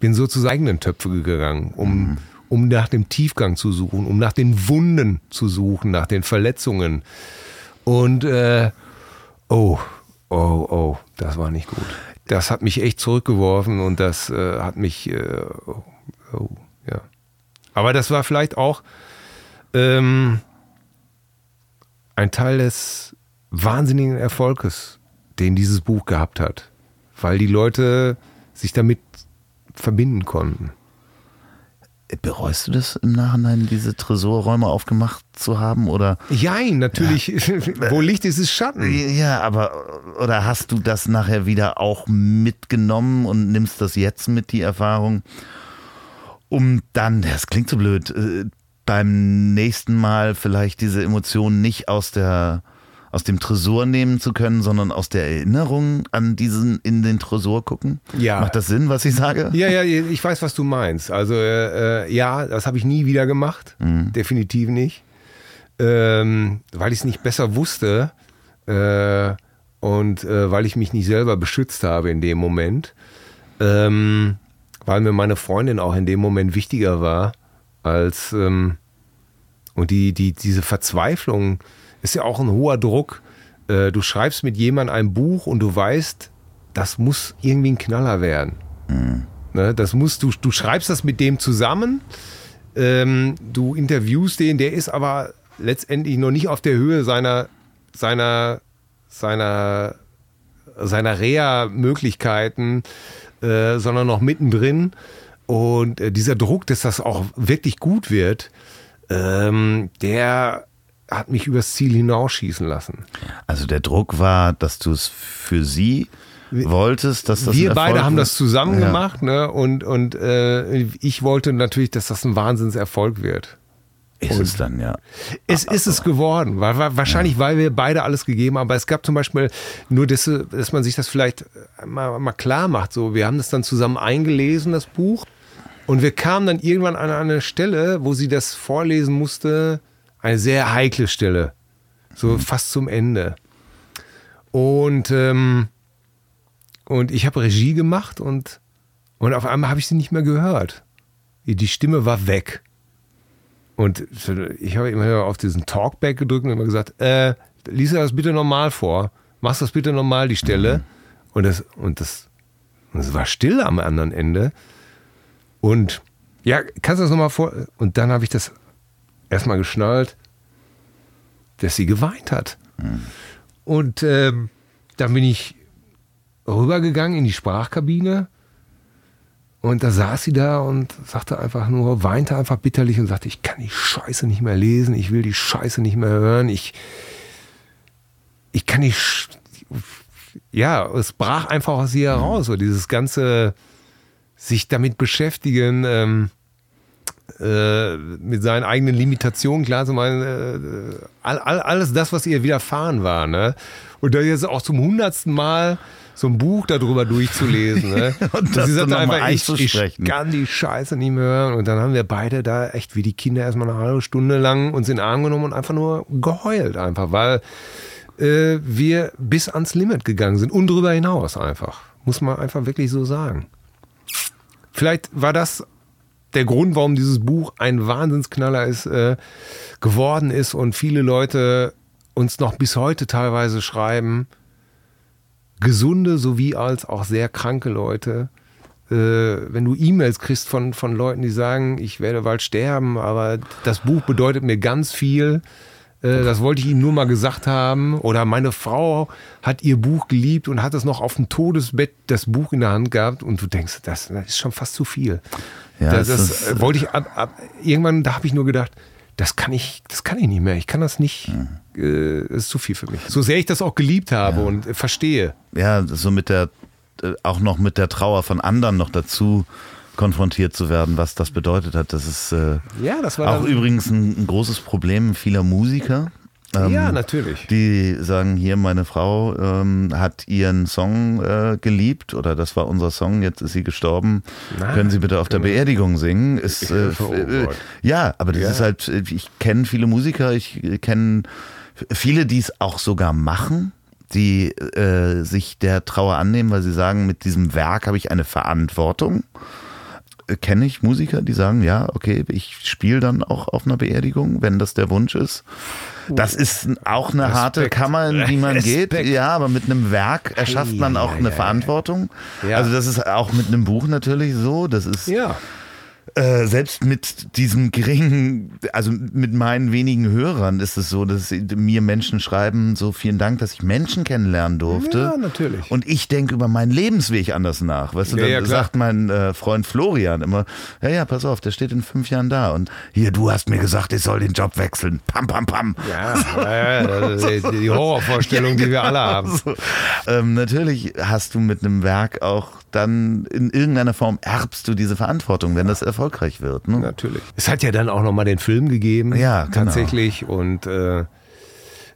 bin so zu eigenen Töpfe gegangen, um, um nach dem Tiefgang zu suchen, um nach den Wunden zu suchen, nach den Verletzungen. Und äh, oh, oh, oh, das war nicht gut. Das hat mich echt zurückgeworfen und das äh, hat mich, äh, oh, oh, ja. Aber das war vielleicht auch ähm, ein Teil des wahnsinnigen Erfolges, den dieses Buch gehabt hat, weil die Leute sich damit verbinden konnten. Bereust du das im Nachhinein, diese Tresorräume aufgemacht zu haben? Oder Jein, natürlich, wo Licht ist, ist Schatten. ja, aber oder hast du das nachher wieder auch mitgenommen und nimmst das jetzt mit, die Erfahrung, um dann, das klingt so blöd, äh, beim nächsten Mal vielleicht diese Emotionen nicht aus der aus dem Tresor nehmen zu können, sondern aus der Erinnerung an diesen in den Tresor gucken? Ja. Macht das Sinn, was ich sage? Ja, ja, ich weiß, was du meinst. Also äh, äh ja, das habe ich nie wieder gemacht. Mhm. Definitiv nicht. Ähm, weil ich es nicht besser wusste äh, und äh, weil ich mich nicht selber beschützt habe in dem Moment. Ähm, weil mir meine Freundin auch in dem Moment wichtiger war als ähm, und die, die, diese Verzweiflung ist ja auch ein hoher Druck. Äh, du schreibst mit jemandem ein Buch und du weißt, das muss irgendwie ein Knaller werden. Mhm. Ne, das musst du, du schreibst das mit dem zusammen, ähm, du interviewst den, der ist aber letztendlich noch nicht auf der Höhe seiner, seiner, seiner, seiner Reha-Möglichkeiten, äh, sondern noch mittendrin. Und äh, dieser Druck, dass das auch wirklich gut wird, ähm, der hat mich übers Ziel hinausschießen lassen. Also der Druck war, dass du es für sie wolltest, dass das Wir beide haben das zusammen ja. gemacht, ne? Und, und äh, ich wollte natürlich, dass das ein Wahnsinnserfolg wird. Ist und es dann, ja. Es ist es geworden. Weil, wahrscheinlich, ja. weil wir beide alles gegeben haben. Aber es gab zum Beispiel nur, dass, dass man sich das vielleicht mal, mal klar macht. So, wir haben das dann zusammen eingelesen, das Buch. Und wir kamen dann irgendwann an eine Stelle, wo sie das vorlesen musste. Eine sehr heikle Stelle. So mhm. fast zum Ende. Und, ähm, und ich habe Regie gemacht und, und auf einmal habe ich sie nicht mehr gehört. Die Stimme war weg. Und ich habe immer auf diesen Talkback gedrückt und immer gesagt, äh, lies das bitte normal vor. Machst das bitte normal, die Stelle. Mhm. Und das, und das, und es war still am anderen Ende. Und ja, kannst du das nochmal vor? Und dann habe ich das erstmal geschnallt, dass sie geweint hat. Mhm. Und ähm, dann bin ich rübergegangen in die Sprachkabine und da saß sie da und sagte einfach nur, weinte einfach bitterlich und sagte, ich kann die Scheiße nicht mehr lesen, ich will die Scheiße nicht mehr hören, ich, ich kann nicht, ja, es brach einfach aus ihr heraus, so dieses ganze, sich damit beschäftigen, ähm, äh, mit seinen eigenen Limitationen klar zu machen, äh, all, all, alles das, was ihr widerfahren war, ne? Und da jetzt auch zum hundertsten Mal so ein Buch darüber durchzulesen. Ne? und das sie sagte einfach, ich, ich kann die Scheiße nicht mehr hören. Und dann haben wir beide da echt wie die Kinder erstmal eine halbe Stunde lang uns in den Arm genommen und einfach nur geheult einfach, weil äh, wir bis ans Limit gegangen sind und darüber hinaus einfach. Muss man einfach wirklich so sagen. Vielleicht war das der Grund, warum dieses Buch ein Wahnsinnsknaller ist, äh, geworden ist und viele Leute uns noch bis heute teilweise schreiben, gesunde sowie als auch sehr kranke Leute. Äh, wenn du E-Mails kriegst von, von Leuten, die sagen, ich werde bald sterben, aber das Buch bedeutet mir ganz viel. Äh, das wollte ich Ihnen nur mal gesagt haben. Oder meine Frau hat ihr Buch geliebt und hat es noch auf dem Todesbett das Buch in der Hand gehabt. Und du denkst, das, das ist schon fast zu viel. Ja, das, das ist, wollte ich ab, ab, irgendwann, da habe ich nur gedacht, das kann ich, das kann ich nicht mehr. Ich kann das nicht. Mhm. Äh, ist zu viel für mich. So sehr ich das auch geliebt habe ja. und verstehe. Ja, so mit der, äh, auch noch mit der Trauer von anderen noch dazu konfrontiert zu werden, was das bedeutet hat. Das ist äh, ja, das war auch übrigens ein, ein, großes Problem vieler Musiker. Ähm, ja, natürlich. Die sagen hier, meine Frau ähm, hat ihren Song äh, geliebt oder das war unser Song, jetzt ist sie gestorben. Na, Können Sie bitte auf der genau. Beerdigung singen? Ist, äh, oh äh, ja, aber das ja. ist halt, ich kenne viele Musiker, ich kenne viele, die es auch sogar machen die äh, sich der Trauer annehmen, weil sie sagen, mit diesem Werk habe ich eine Verantwortung kenne ich Musiker, die sagen, ja, okay, ich spiele dann auch auf einer Beerdigung, wenn das der Wunsch ist. Das ist auch eine Respekt. harte Kammer, in die man Respekt. geht. Ja, aber mit einem Werk erschafft man auch eine Verantwortung. Also das ist auch mit einem Buch natürlich so. Das ist ja. Äh, selbst mit diesem geringen, also mit meinen wenigen Hörern ist es so, dass mir Menschen schreiben, so vielen Dank, dass ich Menschen kennenlernen durfte. Ja, natürlich. Und ich denke über meinen Lebensweg anders nach. Weißt du, ja, dann ja, sagt mein äh, Freund Florian immer, ja, ja, pass auf, der steht in fünf Jahren da. Und hier, du hast mir gesagt, ich soll den Job wechseln. Pam, pam, pam. Ja, ja die, die Horrorvorstellung, die wir alle haben. So. Ähm, natürlich hast du mit einem Werk auch dann in irgendeiner Form erbst du diese Verantwortung, wenn das erfolgreich wird. Ne? Natürlich. Es hat ja dann auch nochmal den Film gegeben. Ja, genau. tatsächlich. Und äh,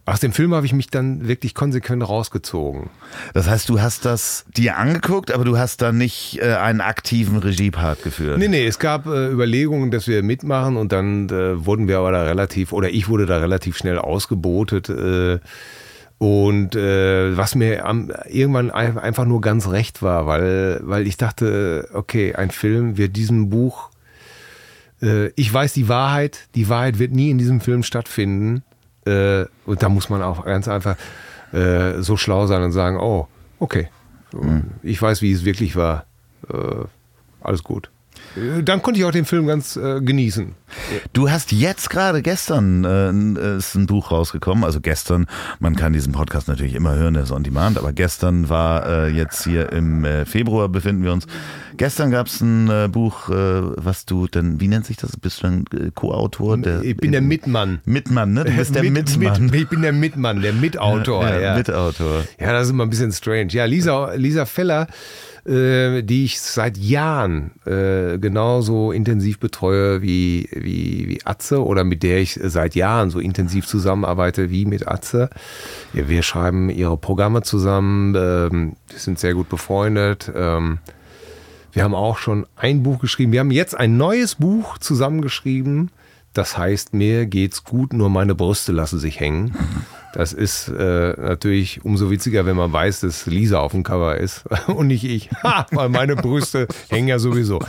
Aus dem Film habe ich mich dann wirklich konsequent rausgezogen. Das heißt, du hast das dir angeguckt, aber du hast da nicht äh, einen aktiven Regiepart geführt. Nee, nee, es gab äh, Überlegungen, dass wir mitmachen und dann äh, wurden wir aber da relativ, oder ich wurde da relativ schnell ausgebotet. Äh, und äh, was mir am, irgendwann einfach nur ganz recht war, weil, weil ich dachte, okay, ein Film wird diesem Buch, äh, ich weiß die Wahrheit, die Wahrheit wird nie in diesem Film stattfinden. Äh, und da muss man auch ganz einfach äh, so schlau sein und sagen, oh, okay, mhm. ich weiß, wie es wirklich war. Äh, alles gut. Äh, dann konnte ich auch den Film ganz äh, genießen. Du hast jetzt gerade gestern äh, ist ein Buch rausgekommen, also gestern, man kann diesen Podcast natürlich immer hören, der ist on demand, aber gestern war äh, jetzt hier im äh, Februar befinden wir uns. Gestern gab es ein äh, Buch, was du denn, wie nennt sich das? Bist du ein Co-Autor? Ich bin der Mitmann. Mitmann, ne? Du bist der mit, Mitmann. Mit, ich bin der Mitmann, der Mitautor. Ja, ja, ja. Mitautor. Ja, das ist immer ein bisschen strange. Ja, Lisa, Lisa Feller äh, die ich seit Jahren äh, genauso intensiv betreue wie, wie, wie Atze oder mit der ich seit Jahren so intensiv zusammenarbeite wie mit Atze. Ja, wir schreiben ihre Programme zusammen, ähm, wir sind sehr gut befreundet. Ähm, wir haben auch schon ein Buch geschrieben. Wir haben jetzt ein neues Buch zusammengeschrieben. Das heißt, mir geht's gut, nur meine Brüste lassen sich hängen. Das ist äh, natürlich umso witziger, wenn man weiß, dass Lisa auf dem Cover ist und nicht ich. weil meine Brüste hängen ja sowieso.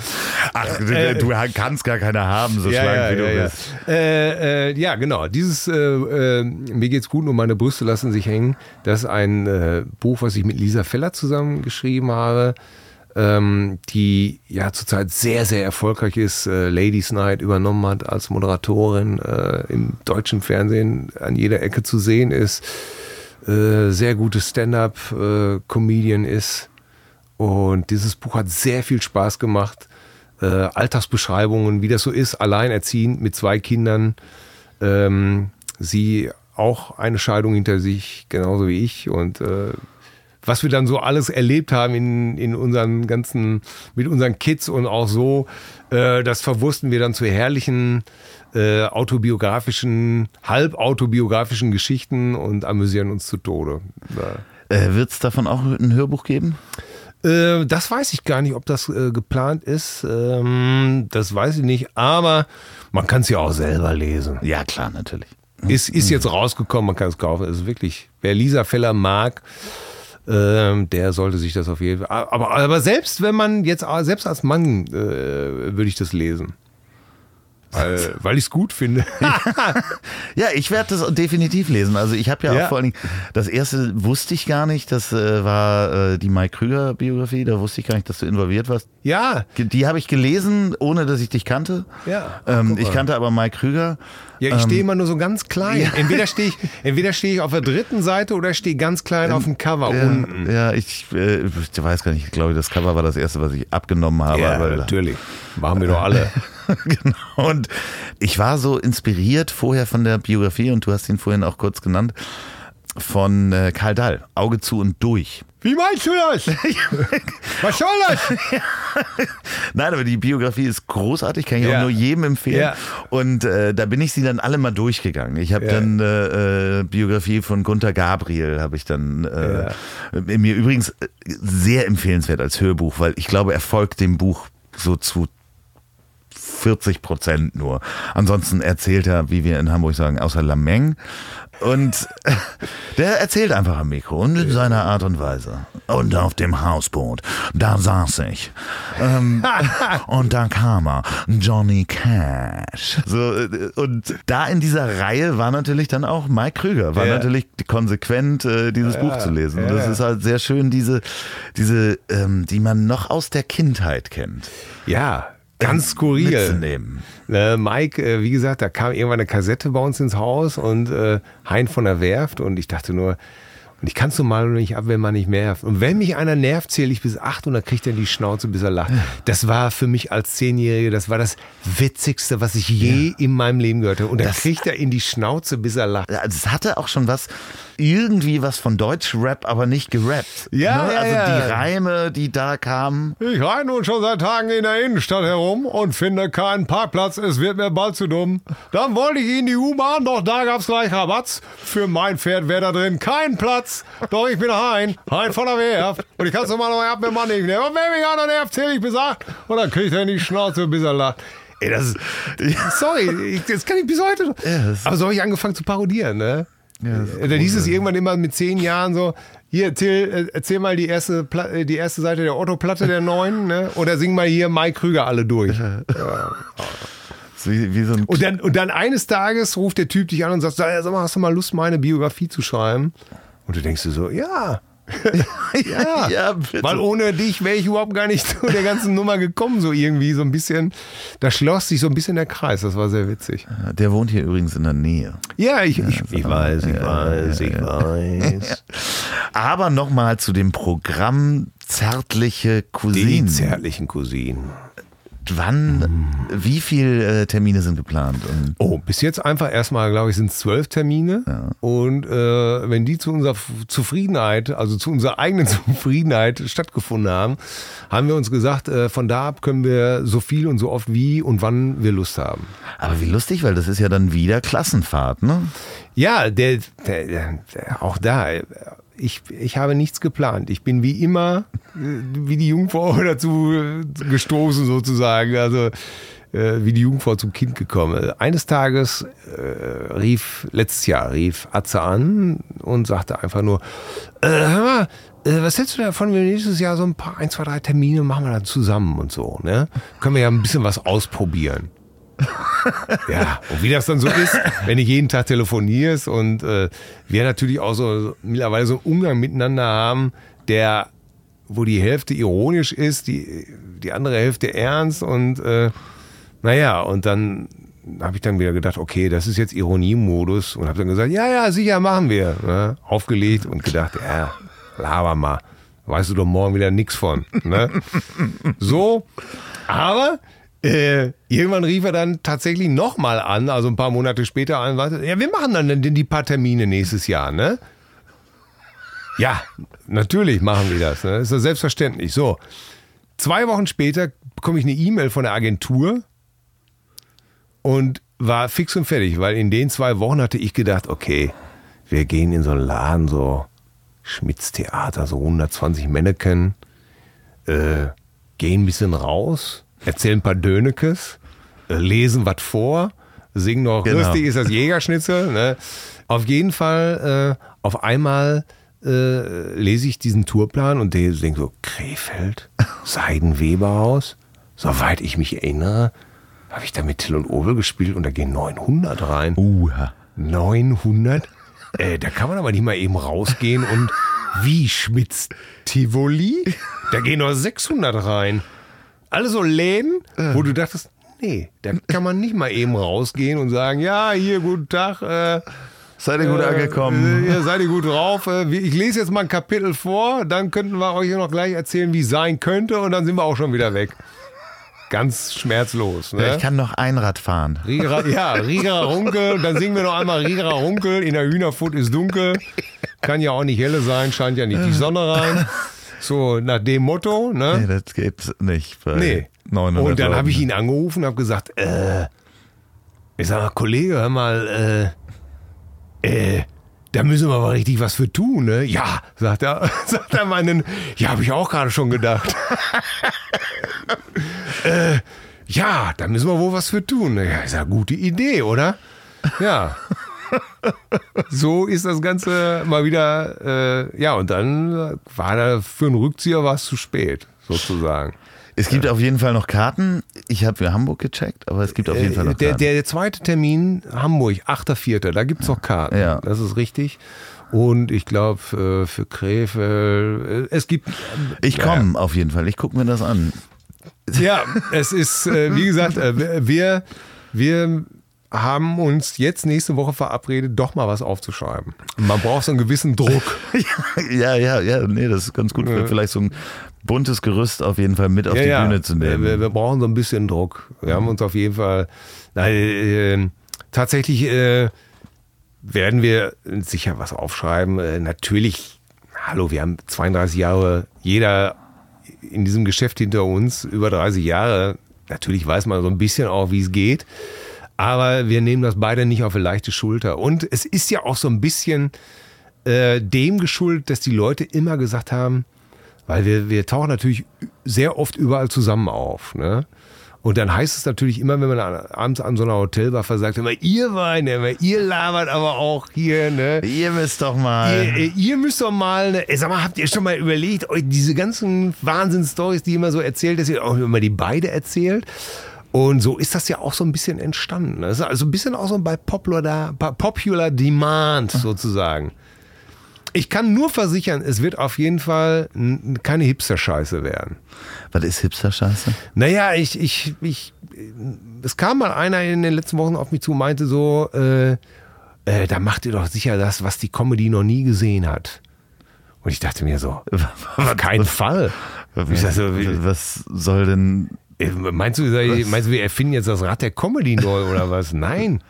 Ach, äh, du kannst gar keine haben, so ja, schlank ja, wie du ja, bist. Äh, äh, ja, genau. Dieses äh, äh, Mir geht's gut, nur meine Brüste lassen sich hängen. Das ist ein Buch, was ich mit Lisa Feller zusammen geschrieben habe ähm, die ja zurzeit sehr, sehr erfolgreich ist, äh, Ladies Night übernommen hat als Moderatorin äh, im deutschen Fernsehen an jeder Ecke zu sehen ist, äh, sehr gutes Stand-up-Comedian äh, ist. Und dieses Buch hat sehr viel Spaß gemacht. Äh, Alltagsbeschreibungen, wie das so ist, alleinerziehend mit zwei Kindern. Ähm, sie auch eine Scheidung hinter sich, genauso wie ich. Und äh, was wir dann so alles erlebt haben in, in unseren ganzen, mit unseren Kids und auch so, äh, das verwursten wir dann zu herrlichen äh, autobiografischen, halbautobiografischen Geschichten und amüsieren uns zu Tode. Äh, Wird es davon auch ein Hörbuch geben? Äh, das weiß ich gar nicht, ob das äh, geplant ist. Ähm, das weiß ich nicht, aber man kann es ja auch selber lesen. Ja, klar, natürlich. Ist, ist jetzt rausgekommen, man kann es kaufen. Es ist wirklich, wer Lisa Feller mag, ähm, der sollte sich das auf jeden Fall. Aber, aber selbst wenn man jetzt, selbst als Mann, äh, würde ich das lesen. Weil, weil ich es gut finde. ja, ich werde das definitiv lesen. Also ich habe ja, ja, auch vor allen Dingen, das erste wusste ich gar nicht, das äh, war äh, die Mike Krüger Biografie, da wusste ich gar nicht, dass du involviert warst. Ja. Die habe ich gelesen, ohne dass ich dich kannte. Ja. Ähm, ich kannte aber Mike Krüger. Ja, ich stehe ähm, immer nur so ganz klein. Ja. Entweder stehe ich, entweder stehe ich auf der dritten Seite oder stehe ganz klein ähm, auf dem Cover ja, unten. Ja, ich, äh, ich weiß gar nicht, ich glaube, das Cover war das erste, was ich abgenommen habe. Ja, natürlich. Machen wir doch alle. genau. Und ich war so inspiriert vorher von der Biografie und du hast ihn vorhin auch kurz genannt von äh, Karl Dall, Auge zu und durch. Wie meinst du das? Was soll das? Nein, aber die Biografie ist großartig, kann ich ja. auch nur jedem empfehlen. Ja. Und äh, da bin ich sie dann alle mal durchgegangen. Ich habe ja. dann äh, äh, Biografie von Gunther Gabriel, habe ich dann äh, mir übrigens äh, sehr empfehlenswert als Hörbuch, weil ich glaube, er folgt dem Buch so zu 40 Prozent nur. Ansonsten erzählt er, wie wir in Hamburg sagen, außer Lameng. Und der erzählt einfach am Mikro und in seiner Art und Weise. Und auf dem Hausboot, da saß ich. Ähm, und da kam er, Johnny Cash. So, äh, und da in dieser Reihe war natürlich dann auch Mike Krüger, war ja. natürlich konsequent, äh, dieses ja, Buch zu lesen. Ja. Das ist halt sehr schön, diese, diese, ähm, die man noch aus der Kindheit kennt. Ja, ganz skurril. Mitzunehmen. Äh, Mike, äh, wie gesagt, da kam irgendwann eine Kassette bei uns ins Haus und äh, Hein von der Werft und ich dachte nur, Und ich kann es normal nicht ab, wenn man nicht nervt. Und wenn mich einer nervt, zähle ich bis acht und dann kriegt er die Schnauze, bis er lacht. Das war für mich als Zehnjährige, das war das Witzigste, was ich je in meinem Leben gehört habe. Und dann Das- kriegt er in die Schnauze, bis er lacht. Also es hatte auch schon was, irgendwie was von Deutschrap, aber nicht gerappt. Ja, ne? ja, Also ja. die Reime, die da kamen. Ich reite nun schon seit Tagen in der Innenstadt herum und finde keinen Parkplatz. Es wird mir bald zu dumm. Dann wollte ich in die U-Bahn, doch da gab's gleich Rabatz. Für mein Pferd wäre da drin kein Platz. Doch ich bin Hein, Hein von der Werft. Und ich kann's normal noch ab mit Mann nehmen. Und wenn mich einer nervt, zähle ich bis acht. Und dann kriegt er in die Schnauze, bis er lacht. Ey, das ist, sorry, ich, das kann ich bis heute noch. das- Aber so habe ich angefangen zu parodieren, ne? Ja, Dann hieß es irgendwann immer mit zehn Jahren so, hier, erzähl, äh, erzähl mal die erste, Pla äh, die erste Seite der Otto-Platte der neuen, ne? Oder sing mal hier Mike Krüger alle durch. So Wie, wie so Und dann, und dann eines Tages ruft der Typ dich an und sagt, sag mal, hast du mal Lust, meine Biografie zu schreiben? Und du denkst dir so, ja. ja. Ja. Weil ohne dich wäre ich überhaupt gar nicht zu der ganzen Nummer gekommen, so irgendwie, so ein bisschen. Da schloss sich so ein bisschen der Kreis, das war sehr witzig. Der wohnt hier übrigens in der Nähe. Ja, ich, ich, ich weiß, ich weiß, ich weiß. Aber nochmal zu dem Programm Zärtliche Die Cousinen. zärtlichen Cousinen. Wann, wie viele äh, Termine sind geplant? Und Oh, bis jetzt einfach erstmal, glaube ich, sind es zwölf Termine. Und äh, wenn die zu unserer Zufriedenheit, also zu unserer eigenen Zufriedenheit stattgefunden haben, haben wir uns gesagt, äh, von da ab können wir so viel und so oft wie und wann wir Lust haben. aber wie lustig, weil das ist ja dann wieder Klassenfahrt, ne? Ja, der, der, der, der auch da. Ich, ich habe nichts geplant. Ich bin wie immer, äh, wie die Jungfrau dazu gestoßen sozusagen. Also äh, wie die Jungfrau zum Kind gekommen. Eines Tages äh, rief, letztes Jahr rief Atze an und sagte einfach nur, äh, hör mal, äh, was hältst du davon, wenn wir nächstes Jahr so ein paar, ein, zwei, drei Termine machen wir dann zusammen und so, ne? Können wir ja ein bisschen was ausprobieren. Ja, und wie das dann so ist, wenn ich jeden Tag telefonierst und äh, wir natürlich auch so mittlerweile so einen Umgang miteinander haben, der, wo die Hälfte ironisch ist, die, die andere Hälfte ernst und äh, naja, und dann habe ich dann wieder gedacht, okay, das ist jetzt Ironiemodus und habe dann gesagt, ja, ja, sicher machen wir. Ne? Aufgelegt und gedacht, ja, laber mal. Weißt du doch morgen wieder nix von. Ne? So, aber äh, irgendwann rief er dann tatsächlich nochmal an, also ein paar Monate später an, ja, wir machen dann die paar Termine nächstes Jahr, ne? Ja, natürlich machen wir das, ne? Ist ja selbstverständlich. So, zwei Wochen später bekomme ich eine E-Mail von der Agentur und war fix und fertig, weil in den zwei Wochen hatte ich gedacht, okay, wir gehen in so einen Laden, so Schmitz Theater, so 120 Mannequin, äh, gehen ein bisschen raus, erzählen ein paar Dönekes, äh, lesen was vor, singen noch, Genau. lustig ist das Jägerschnitzel. Ne? Auf jeden Fall, äh, auf einmal äh, lese ich diesen Tourplan und denke so, Krefeld, Seidenweberhaus, soweit ich mich erinnere, habe ich da mit Till und Obel gespielt und da gehen 900 rein. Uha. 900? Äh, da kann man aber nicht mal eben rausgehen und wie Schmitz Tivoli? Da gehen nur 600 rein. Alle so Läden, wo du dachtest, nee, da kann man nicht mal eben rausgehen und sagen, ja, hier, guten Tag. Äh, Seid ihr gut angekommen? Äh, seid ihr gut drauf. Äh, ich lese jetzt mal ein Kapitel vor, dann könnten wir euch noch gleich erzählen, wie es sein könnte und dann sind wir auch schon wieder weg. Ganz schmerzlos. Ne? Ich kann noch Einrad fahren. Rigra, ja, Rigra Runkel. Dann singen wir noch einmal Rigra Runkel. In der Hühnerfurt ist dunkel. Kann ja auch nicht helle sein, scheint ja nicht die Sonne rein. So, nach dem Motto, Nee, ne? das geht nicht bei Nee. 900 Und dann habe ich ihn angerufen und habe gesagt, äh, ich sag mal, Kollege, hör mal, äh, äh, da müssen wir aber richtig was für tun, ne? Ja, sagt er, sagt er meinen, ja, habe ich auch gerade schon gedacht. äh, ja, da müssen wir wohl was für tun. ne? Ja, ist ja eine gute Idee, oder? Ja. So ist das Ganze mal wieder, äh, ja, und dann war da für einen Rückzieher war es zu spät, sozusagen. Es gibt auf jeden Fall noch Karten. Ich habe für Hamburg gecheckt, aber es gibt auf jeden Fall noch Äh, der, Karten. der, der zweite Termin, Hamburg, 8.4., da gibt es noch Karten. Ja. Das ist richtig. Und ich glaube, äh, für Krefeld, äh, es gibt. ich komme auf jeden Fall. Ich gucke mir das an. Ja, es ist, äh, wie gesagt, äh, wir, wir haben uns jetzt nächste Woche verabredet, doch mal was aufzuschreiben. Man braucht so einen gewissen Druck. ja, ja, ja, nee, das ist ganz gut. Ja. Vielleicht so ein buntes Gerüst auf jeden Fall mit auf ja, die ja. Bühne zu nehmen. Wir, wir brauchen so ein bisschen Druck. Wir haben uns auf jeden Fall. Nein, äh, tatsächlich äh, werden wir sicher was aufschreiben. Äh, natürlich, hallo, wir haben 32 Jahre, jeder in diesem Geschäft hinter uns, über 30 Jahre. Natürlich weiß man so ein bisschen auch, wie es geht. Aber wir nehmen das beide nicht auf eine leichte Schulter. Und es ist ja auch so ein bisschen äh, dem geschuldet, dass die Leute immer gesagt haben, weil wir, wir tauchen natürlich sehr oft überall zusammen auf. Ne? Und dann heißt es natürlich immer, wenn man an- abends an so einer Hotelbar versagt, immer, ihr Weine, ihr labert aber auch hier, ne? Ihr müsst doch mal. Ihr, ihr- ihr müsst doch mal, ne, sag mal, habt ihr schon mal überlegt, euch diese ganzen Wahnsinn-Stories, die immer so erzählt, dass ihr auch immer die beide erzählt? Und so ist das ja auch so ein bisschen entstanden. Das ist also ein bisschen auch so bei Popular, Popular Demand sozusagen. Ich kann nur versichern, es wird auf jeden Fall keine Hipster-Scheiße werden. Was ist Hipster-Scheiße? Naja, ich, ich, ich, es kam mal einer in den letzten Wochen auf mich zu und meinte so, äh, äh, da macht ihr doch sicher das, was die Comedy noch nie gesehen hat. Und ich dachte mir so, auf keinen Fall. Wie- Was soll denn. Äh, Meinst du, meinst du, wir erfinden jetzt das Rad der Comedy neu oder was? Nein.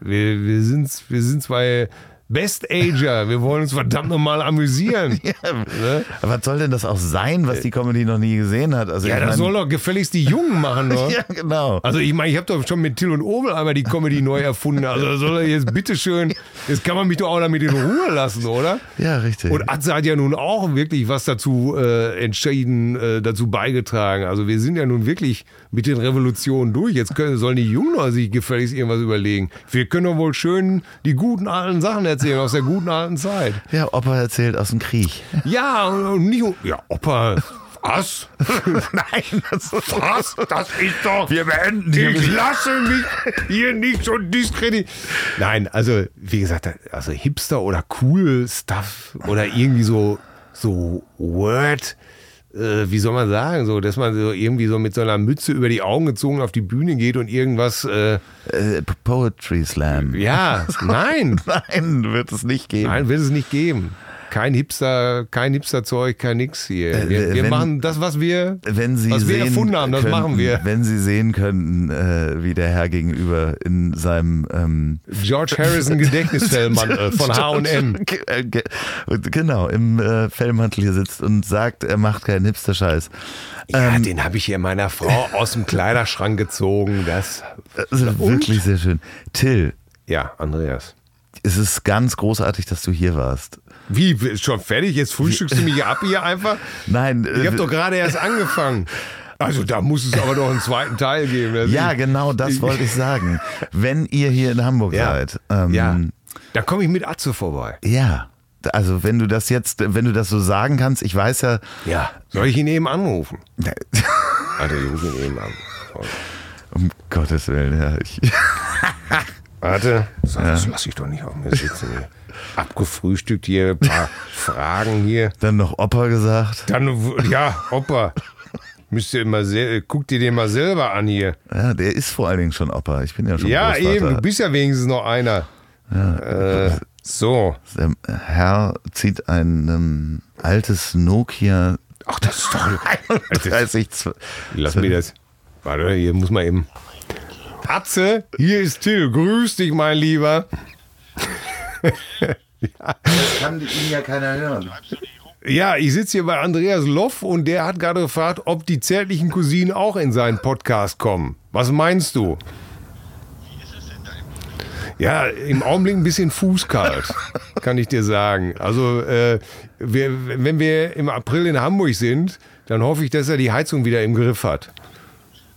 Wir, wir, sind, wir sind zwei Best-Ager. Wir wollen uns verdammt nochmal amüsieren. Ne? Was soll denn das auch sein, was die Comedy noch nie gesehen hat? Also Ja, das mein- soll doch gefälligst die Jungen machen, ne? Ja, genau. Also ich meine, ich habe doch schon mit Till und Obel einmal die Comedy neu erfunden. Also soll er jetzt bitteschön, jetzt kann man mich doch auch damit in Ruhe lassen, oder? Ja, richtig. Und Atze hat ja nun auch wirklich was dazu äh, entschieden, äh, dazu beigetragen. Also wir sind ja nun wirklich mit den Revolutionen durch. Jetzt können, sollen die Jungen doch sich gefälligst irgendwas überlegen. Wir können doch wohl schön die guten alten Sachen erzählen aus der guten alten Zeit. ja, Opa erzählt aus dem Krieg. Ja, und nicht, ja, Opa, was? Nein, das ist Was? Das ist doch. Wir beenden Ich lasse mich hier nicht so diskreditieren. Nein, also wie gesagt, also Hipster oder cool Stuff oder irgendwie so so Word, äh, wie soll man sagen, so, dass man so irgendwie so mit so einer Mütze über die Augen gezogen auf die Bühne geht und irgendwas. Äh, Äh, Poetry Slam. ja, nein, Nein, wird es nicht geben. nein, wird es nicht geben. Kein Hipster, kein Hipster-Zeug, kein nix hier. Wir, Äh, wir wenn- machen das, was wir, Wenn Sie was wir sehen erfunden haben, das könnten, machen wir. Wenn Sie sehen könnten, äh, wie der Herr gegenüber in seinem ähm, George Harrison Gedächtnisfellmantel von H&M. Ge- Genau, im äh, Fellmantel hier sitzt und sagt, er macht keinen Hipster-Scheiß. Ja, den habe ich hier meiner Frau aus dem Kleiderschrank gezogen. Das, Also wirklich sehr schön. Till, ja, Andreas. es ist ganz großartig, dass du hier warst. Wie, schon fertig? Jetzt frühstückst du mich ab hier einfach? Nein, Ich äh, habe doch gerade erst angefangen. Also da muss es aber doch einen zweiten Teil geben. Das ja, genau das wollte ich sagen. Wenn ihr hier in Hamburg Ja. seid, ähm, ja. Da komme ich mit Atze vorbei. ja, also wenn du das jetzt, wenn du das so sagen kannst, ich weiß ja, Ja. Soll ich ihn eben anrufen? Warte, ich rufe ihn eben an. um Gottes Willen, ja, ich, Warte. So, Das lasse ich doch nicht auf mir sitzen hier. Abgefrühstückt hier, ein paar Fragen hier. dann noch Opa gesagt. Dann, ja, Opa. Müsst ihr mal sel- guck dir den mal selber an hier. Ja, der ist vor allen Dingen schon Opa. Ich bin ja schon Ja, Großvater. eben, du bist ja wenigstens noch einer. Äh, so. Der Herr zieht ein ähm, altes Nokia Ach, das ist doch. 30. Lass mir das. Warte, hier muss man eben. Atze, hier ist Till. Grüß dich, mein Lieber. kann ihn ja keiner hören. Ja, ich sitze hier bei Andreas Loff und der hat gerade gefragt, ob die zärtlichen Cousinen auch in seinen Podcast kommen. Was meinst du? Ja, im Augenblick ein bisschen fußkalt, kann ich dir sagen. Also, äh, wir, wenn wir im April in Hamburg sind, dann hoffe ich, dass er die Heizung wieder im Griff hat.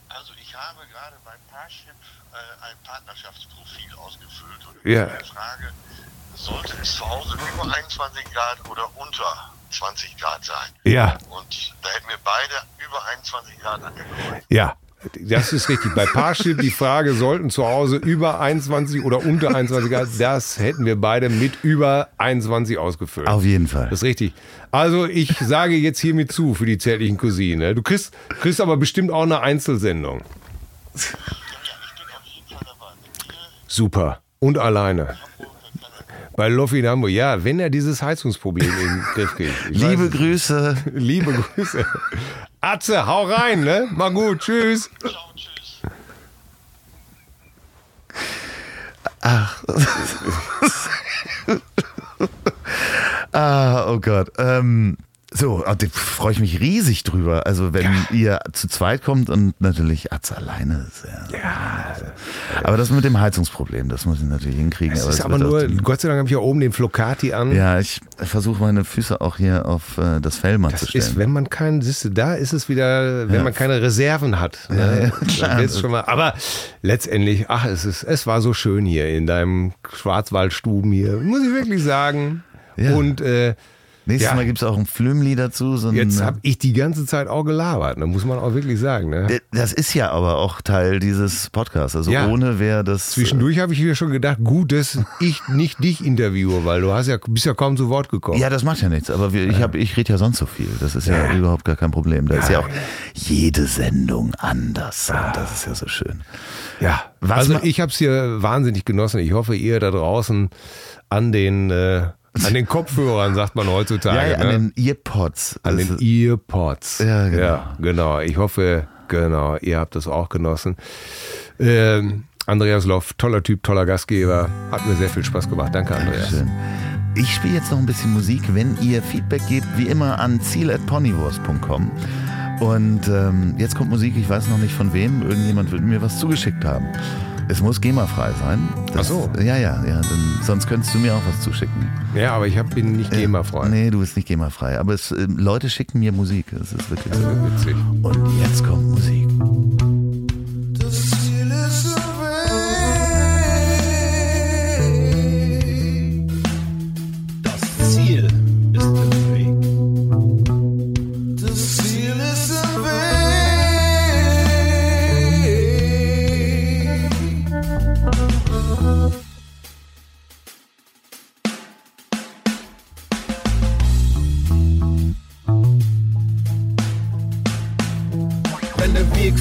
Also ich habe gerade bei Parship äh, ein Partnerschaftsprofil ausgefüllt und Ja. Sollte es zu Hause über 21 Grad oder unter 20 Grad sein? Ja, Und da hätten wir beide über 21 Grad angekommen. ja. Das ist richtig. Bei Parship die Frage, sollten zu Hause über 21 oder unter 21 Grad, das hätten wir beide mit über 21 ausgefüllt. Auf jeden Fall. Das ist richtig. Also ich sage jetzt hiermit zu für die zärtlichen Cousinen. Du kriegst, kriegst aber bestimmt auch eine Einzelsendung. Ja, ja, ich bin auf jeden Fall dabei. Mit dir Super. Und alleine. Bei Loffi in Hamburg. Ja, wenn er dieses Heizungsproblem in den Griff kriegt. Liebe. Grüße. Liebe Grüße. Atze, hau rein, ne? Mal gut, tschüss. Ciao, tschüss. Ah, oh Gott. Ähm, so, ah, da freue ich mich riesig drüber. Also wenn ihr zu zweit kommt und natürlich Atze alleine ist. Ja. Ja, Aber das mit dem Heizungsproblem, das muss ich natürlich hinkriegen. es aber ist aber nur, Gott sei Dank habe ich ja oben den Flocati an. Ja, ich versuche meine Füße auch hier auf äh, das Fell mal Das zu stellen. ist, wenn man keinen, siehst du, da ist es wieder, wenn Ja. man keine Reserven hat. Ja, Ne? ja, schon mal, aber letztendlich, ach, es ist, es war so schön hier in deinem Schwarzwaldstuben hier, muss ich wirklich sagen. Ja. Und äh, Nächstes ja. Mal gibt es auch ein Flümli dazu. So ein, jetzt habe ich die ganze Zeit auch gelabert, ne? muss man auch wirklich sagen. Ne? das ist ja aber auch Teil dieses Podcasts. Also Ja. ohne wäre das. Zwischendurch habe ich mir schon gedacht, gut, dass ich nicht dich interviewe, weil du hast ja, bist ja kaum zu Wort gekommen. Ja, das macht ja nichts, aber wir, ich, hab- ich rede ja sonst so viel. Das ist ja, überhaupt gar kein Problem. Da ist ja auch jede Sendung anders. Und das ist ja so schön. Ja, Was also ich habe es hier wahnsinnig genossen. Ich hoffe, ihr da draußen an den, äh, an den Kopfhörern, sagt man heutzutage. Ja, ja, ne? an den Earpods. an Das den Earpods. Ja, genau. Ja, genau. Ich hoffe, genau, ihr habt das auch genossen. Ähm, Andreas Loff, toller Typ, toller Gastgeber. Hat mir sehr viel Spaß gemacht. Danke, Andreas. Schön. Ich spiele jetzt noch ein bisschen Musik. Wenn ihr Feedback gebt, wie immer an ziel.ponywurst.com. Und ähm, jetzt kommt Musik, ich weiß noch nicht von wem. Irgendjemand wird mir was zugeschickt haben. Es muss GEMA-frei sein. Ach so. Ja, ja, ja. Dann, sonst könntest du mir auch was zuschicken. Ja, aber ich hab, bin nicht GEMA-frei. Nee, du bist nicht GEMA-frei. Aber es, äh, Leute schicken mir Musik. Das ist wirklich so. Witzig. Und jetzt kommt Musik.